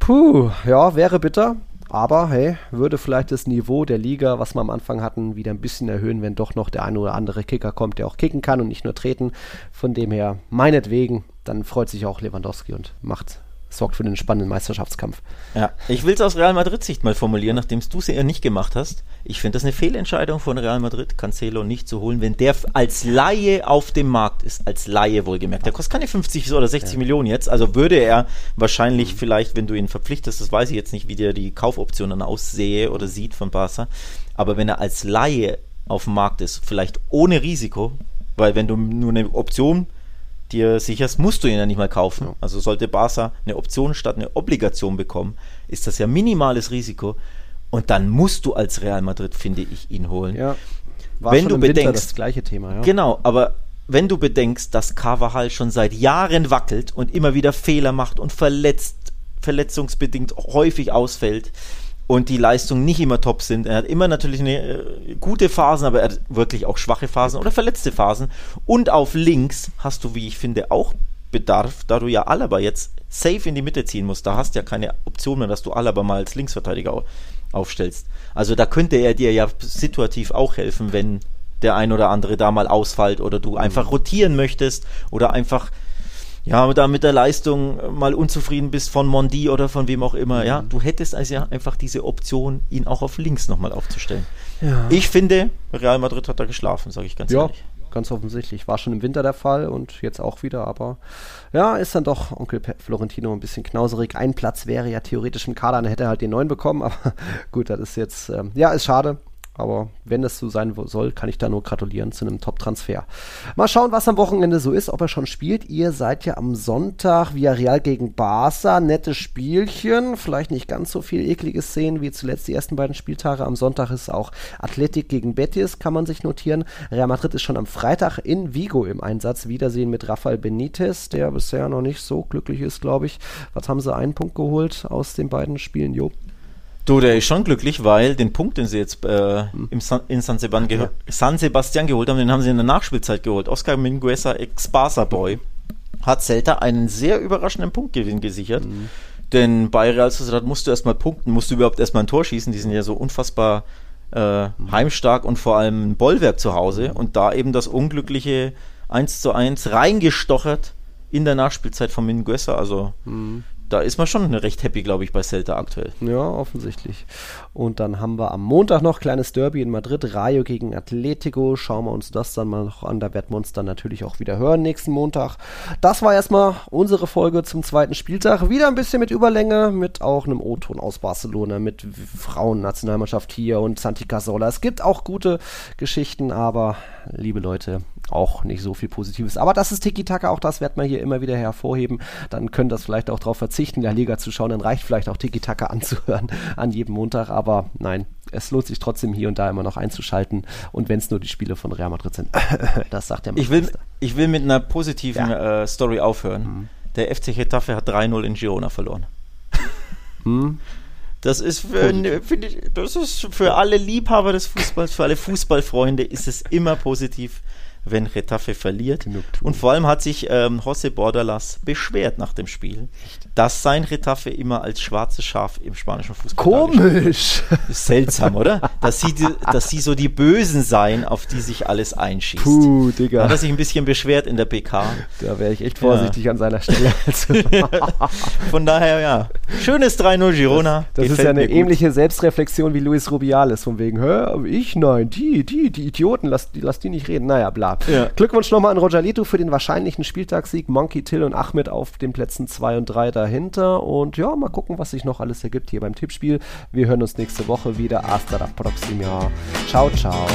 Puh, ja, wäre bitter. Aber hey, würde vielleicht das Niveau der Liga, was wir am Anfang hatten, wieder ein bisschen erhöhen, wenn doch noch der eine oder andere Kicker kommt, der auch kicken kann und nicht nur treten. Von dem her, meinetwegen, dann freut sich auch Lewandowski und macht sorgt für einen spannenden Meisterschaftskampf. Ja, ich will es aus Real Madrid-Sicht mal formulieren, nachdem du es ja nicht gemacht hast. Ich finde das eine Fehlentscheidung von Real Madrid, Cancelo nicht zu holen, wenn der als Laie auf dem Markt ist. Als Laie wohlgemerkt. Der kostet keine 50 oder 60 ja. Millionen jetzt. Also würde er wahrscheinlich mhm. vielleicht, wenn du ihn verpflichtest, das weiß ich jetzt nicht, wie der die Kaufoption dann aussehe oder sieht von Barca. Aber wenn er als Laie auf dem Markt ist, vielleicht ohne Risiko, weil wenn du nur eine Option dir sicherst, musst du ihn ja nicht mal kaufen. Ja. Also sollte Barca eine Option statt eine Obligation bekommen, ist das ja minimales Risiko. Und dann musst du als Real Madrid, finde ich, ihn holen. Ja. War wenn du bedenkst, das gleiche Thema, ja. Genau, aber wenn du bedenkst, dass Carvajal schon seit Jahren wackelt und immer wieder Fehler macht und verletzt, verletzungsbedingt häufig ausfällt, und die Leistungen nicht immer top sind. Er hat immer natürlich eine äh, gute Phasen, aber er hat wirklich auch schwache Phasen oder verletzte Phasen. Und auf links hast du, wie ich finde, auch Bedarf, da du ja Alaba jetzt safe in die Mitte ziehen musst. Da hast du ja keine Option mehr, dass du Alaba mal als Linksverteidiger aufstellst. Also da könnte er dir ja situativ auch helfen, wenn der ein oder andere da mal ausfällt oder du einfach rotieren möchtest oder einfach ja, da mit der Leistung mal unzufrieden bist von Mondi oder von wem auch immer, ja, du hättest also ja einfach diese Option, ihn auch auf links nochmal aufzustellen. Ja. Ich finde, Real Madrid hat da geschlafen, sage ich ganz Ja, ehrlich. ganz offensichtlich. War schon im Winter der Fall und jetzt auch wieder, aber ja, ist dann doch Onkel Florentino ein bisschen knauserig. Ein Platz wäre ja theoretisch im Kader, dann hätte er halt den neuen bekommen, aber gut, das ist jetzt, ähm, ja, ist schade. Aber wenn das so sein soll, kann ich da nur gratulieren zu einem Top-Transfer. Mal schauen, was am Wochenende so ist, ob er schon spielt. Ihr seid ja am Sonntag Villarreal gegen Barca. Nette Spielchen. Vielleicht nicht ganz so viel eklige Szenen wie zuletzt die ersten beiden Spieltage. Am Sonntag ist auch Athletik gegen Betis, kann man sich notieren. Real Madrid ist schon am Freitag in Vigo im Einsatz. Wiedersehen mit Rafael Benitez, der bisher noch nicht so glücklich ist, glaube ich. Was haben sie einen Punkt geholt aus den beiden Spielen? Jo. Du, der ist schon glücklich, weil den Punkt, den sie jetzt äh, im San, in San Sebastian, geho- San Sebastian geholt haben, den haben sie in der Nachspielzeit geholt. Oscar Mingueza, Ex-Barca-Boy, hat Celta einen sehr überraschenden Punktgewinn gesichert. Denn bei Real Sociedad musst du erstmal punkten, musst du überhaupt erstmal ein Tor schießen. Die sind ja so unfassbar äh, heimstark und vor allem ein Bollwerk zu Hause. Und da eben das unglückliche 1 zu 1 reingestochert in der Nachspielzeit von Mingueza. Also da ist man schon recht happy, glaube ich, bei Celta aktuell. Ja, offensichtlich. Und dann haben wir am Montag noch kleines Derby in Madrid, Rayo gegen Atletico. Schauen wir uns das dann mal noch an. Da werden wir uns dann natürlich auch wieder hören nächsten Montag. Das war erstmal unsere Folge zum zweiten Spieltag. Wieder ein bisschen mit Überlänge, mit auch einem O-Ton aus Barcelona, mit Frauennationalmannschaft hier und Santi Cazorla. Es gibt auch gute Geschichten, aber liebe Leute, auch nicht so viel Positives. Aber das ist Tiki-Taka, auch das werden wir hier immer wieder hervorheben. Dann könnt ihr das vielleicht auch darauf verzichten, La Liga zu schauen. Dann reicht vielleicht auch Tiki-Taka anzuhören an jedem Montag. Aber nein, es lohnt sich trotzdem hier und da immer noch einzuschalten. Und wenn es nur die Spiele von Real Madrid sind. das sagt der Ich will, ich will mit einer positiven äh, Story aufhören. Der FC Getafe hat 3-0 in Girona verloren. Hm? Das ist für, ne, ich, das ist für alle Liebhaber des Fußballs, für alle Fußballfreunde ist es immer positiv, wenn Getafe verliert. Genugtuung. Und vor allem hat sich ähm, José Bordalas beschwert nach dem Spiel, dass sein Getafe immer als schwarzes Schaf im spanischen Fußball Komisch. ist seltsam, oder? Dass sie, die, dass sie so die Bösen seien, auf die sich alles einschießt. Puh, Da Digga. hat er sich ein bisschen beschwert in der PK. Da wäre ich echt vorsichtig an seiner Stelle. Also, Von daher, ja. Schönes 3-0 Girona. Das ist Gefällt ja eine ähnliche Selbstreflexion wie Luis Rubiales, von wegen, hä, aber ich nein, die, die, die Idioten, lass die, lass die nicht reden. Naja, bla. Ja. Glückwunsch nochmal an Rojalito für den wahrscheinlichen Spieltagssieg. Monkey, Till und Ahmed auf den Plätzen 2 und 3 dahinter. Und ja, mal gucken, was sich noch alles ergibt hier beim Tippspiel. Wir hören uns nächste Woche wieder. Hasta la próxima. Ciao, ciao.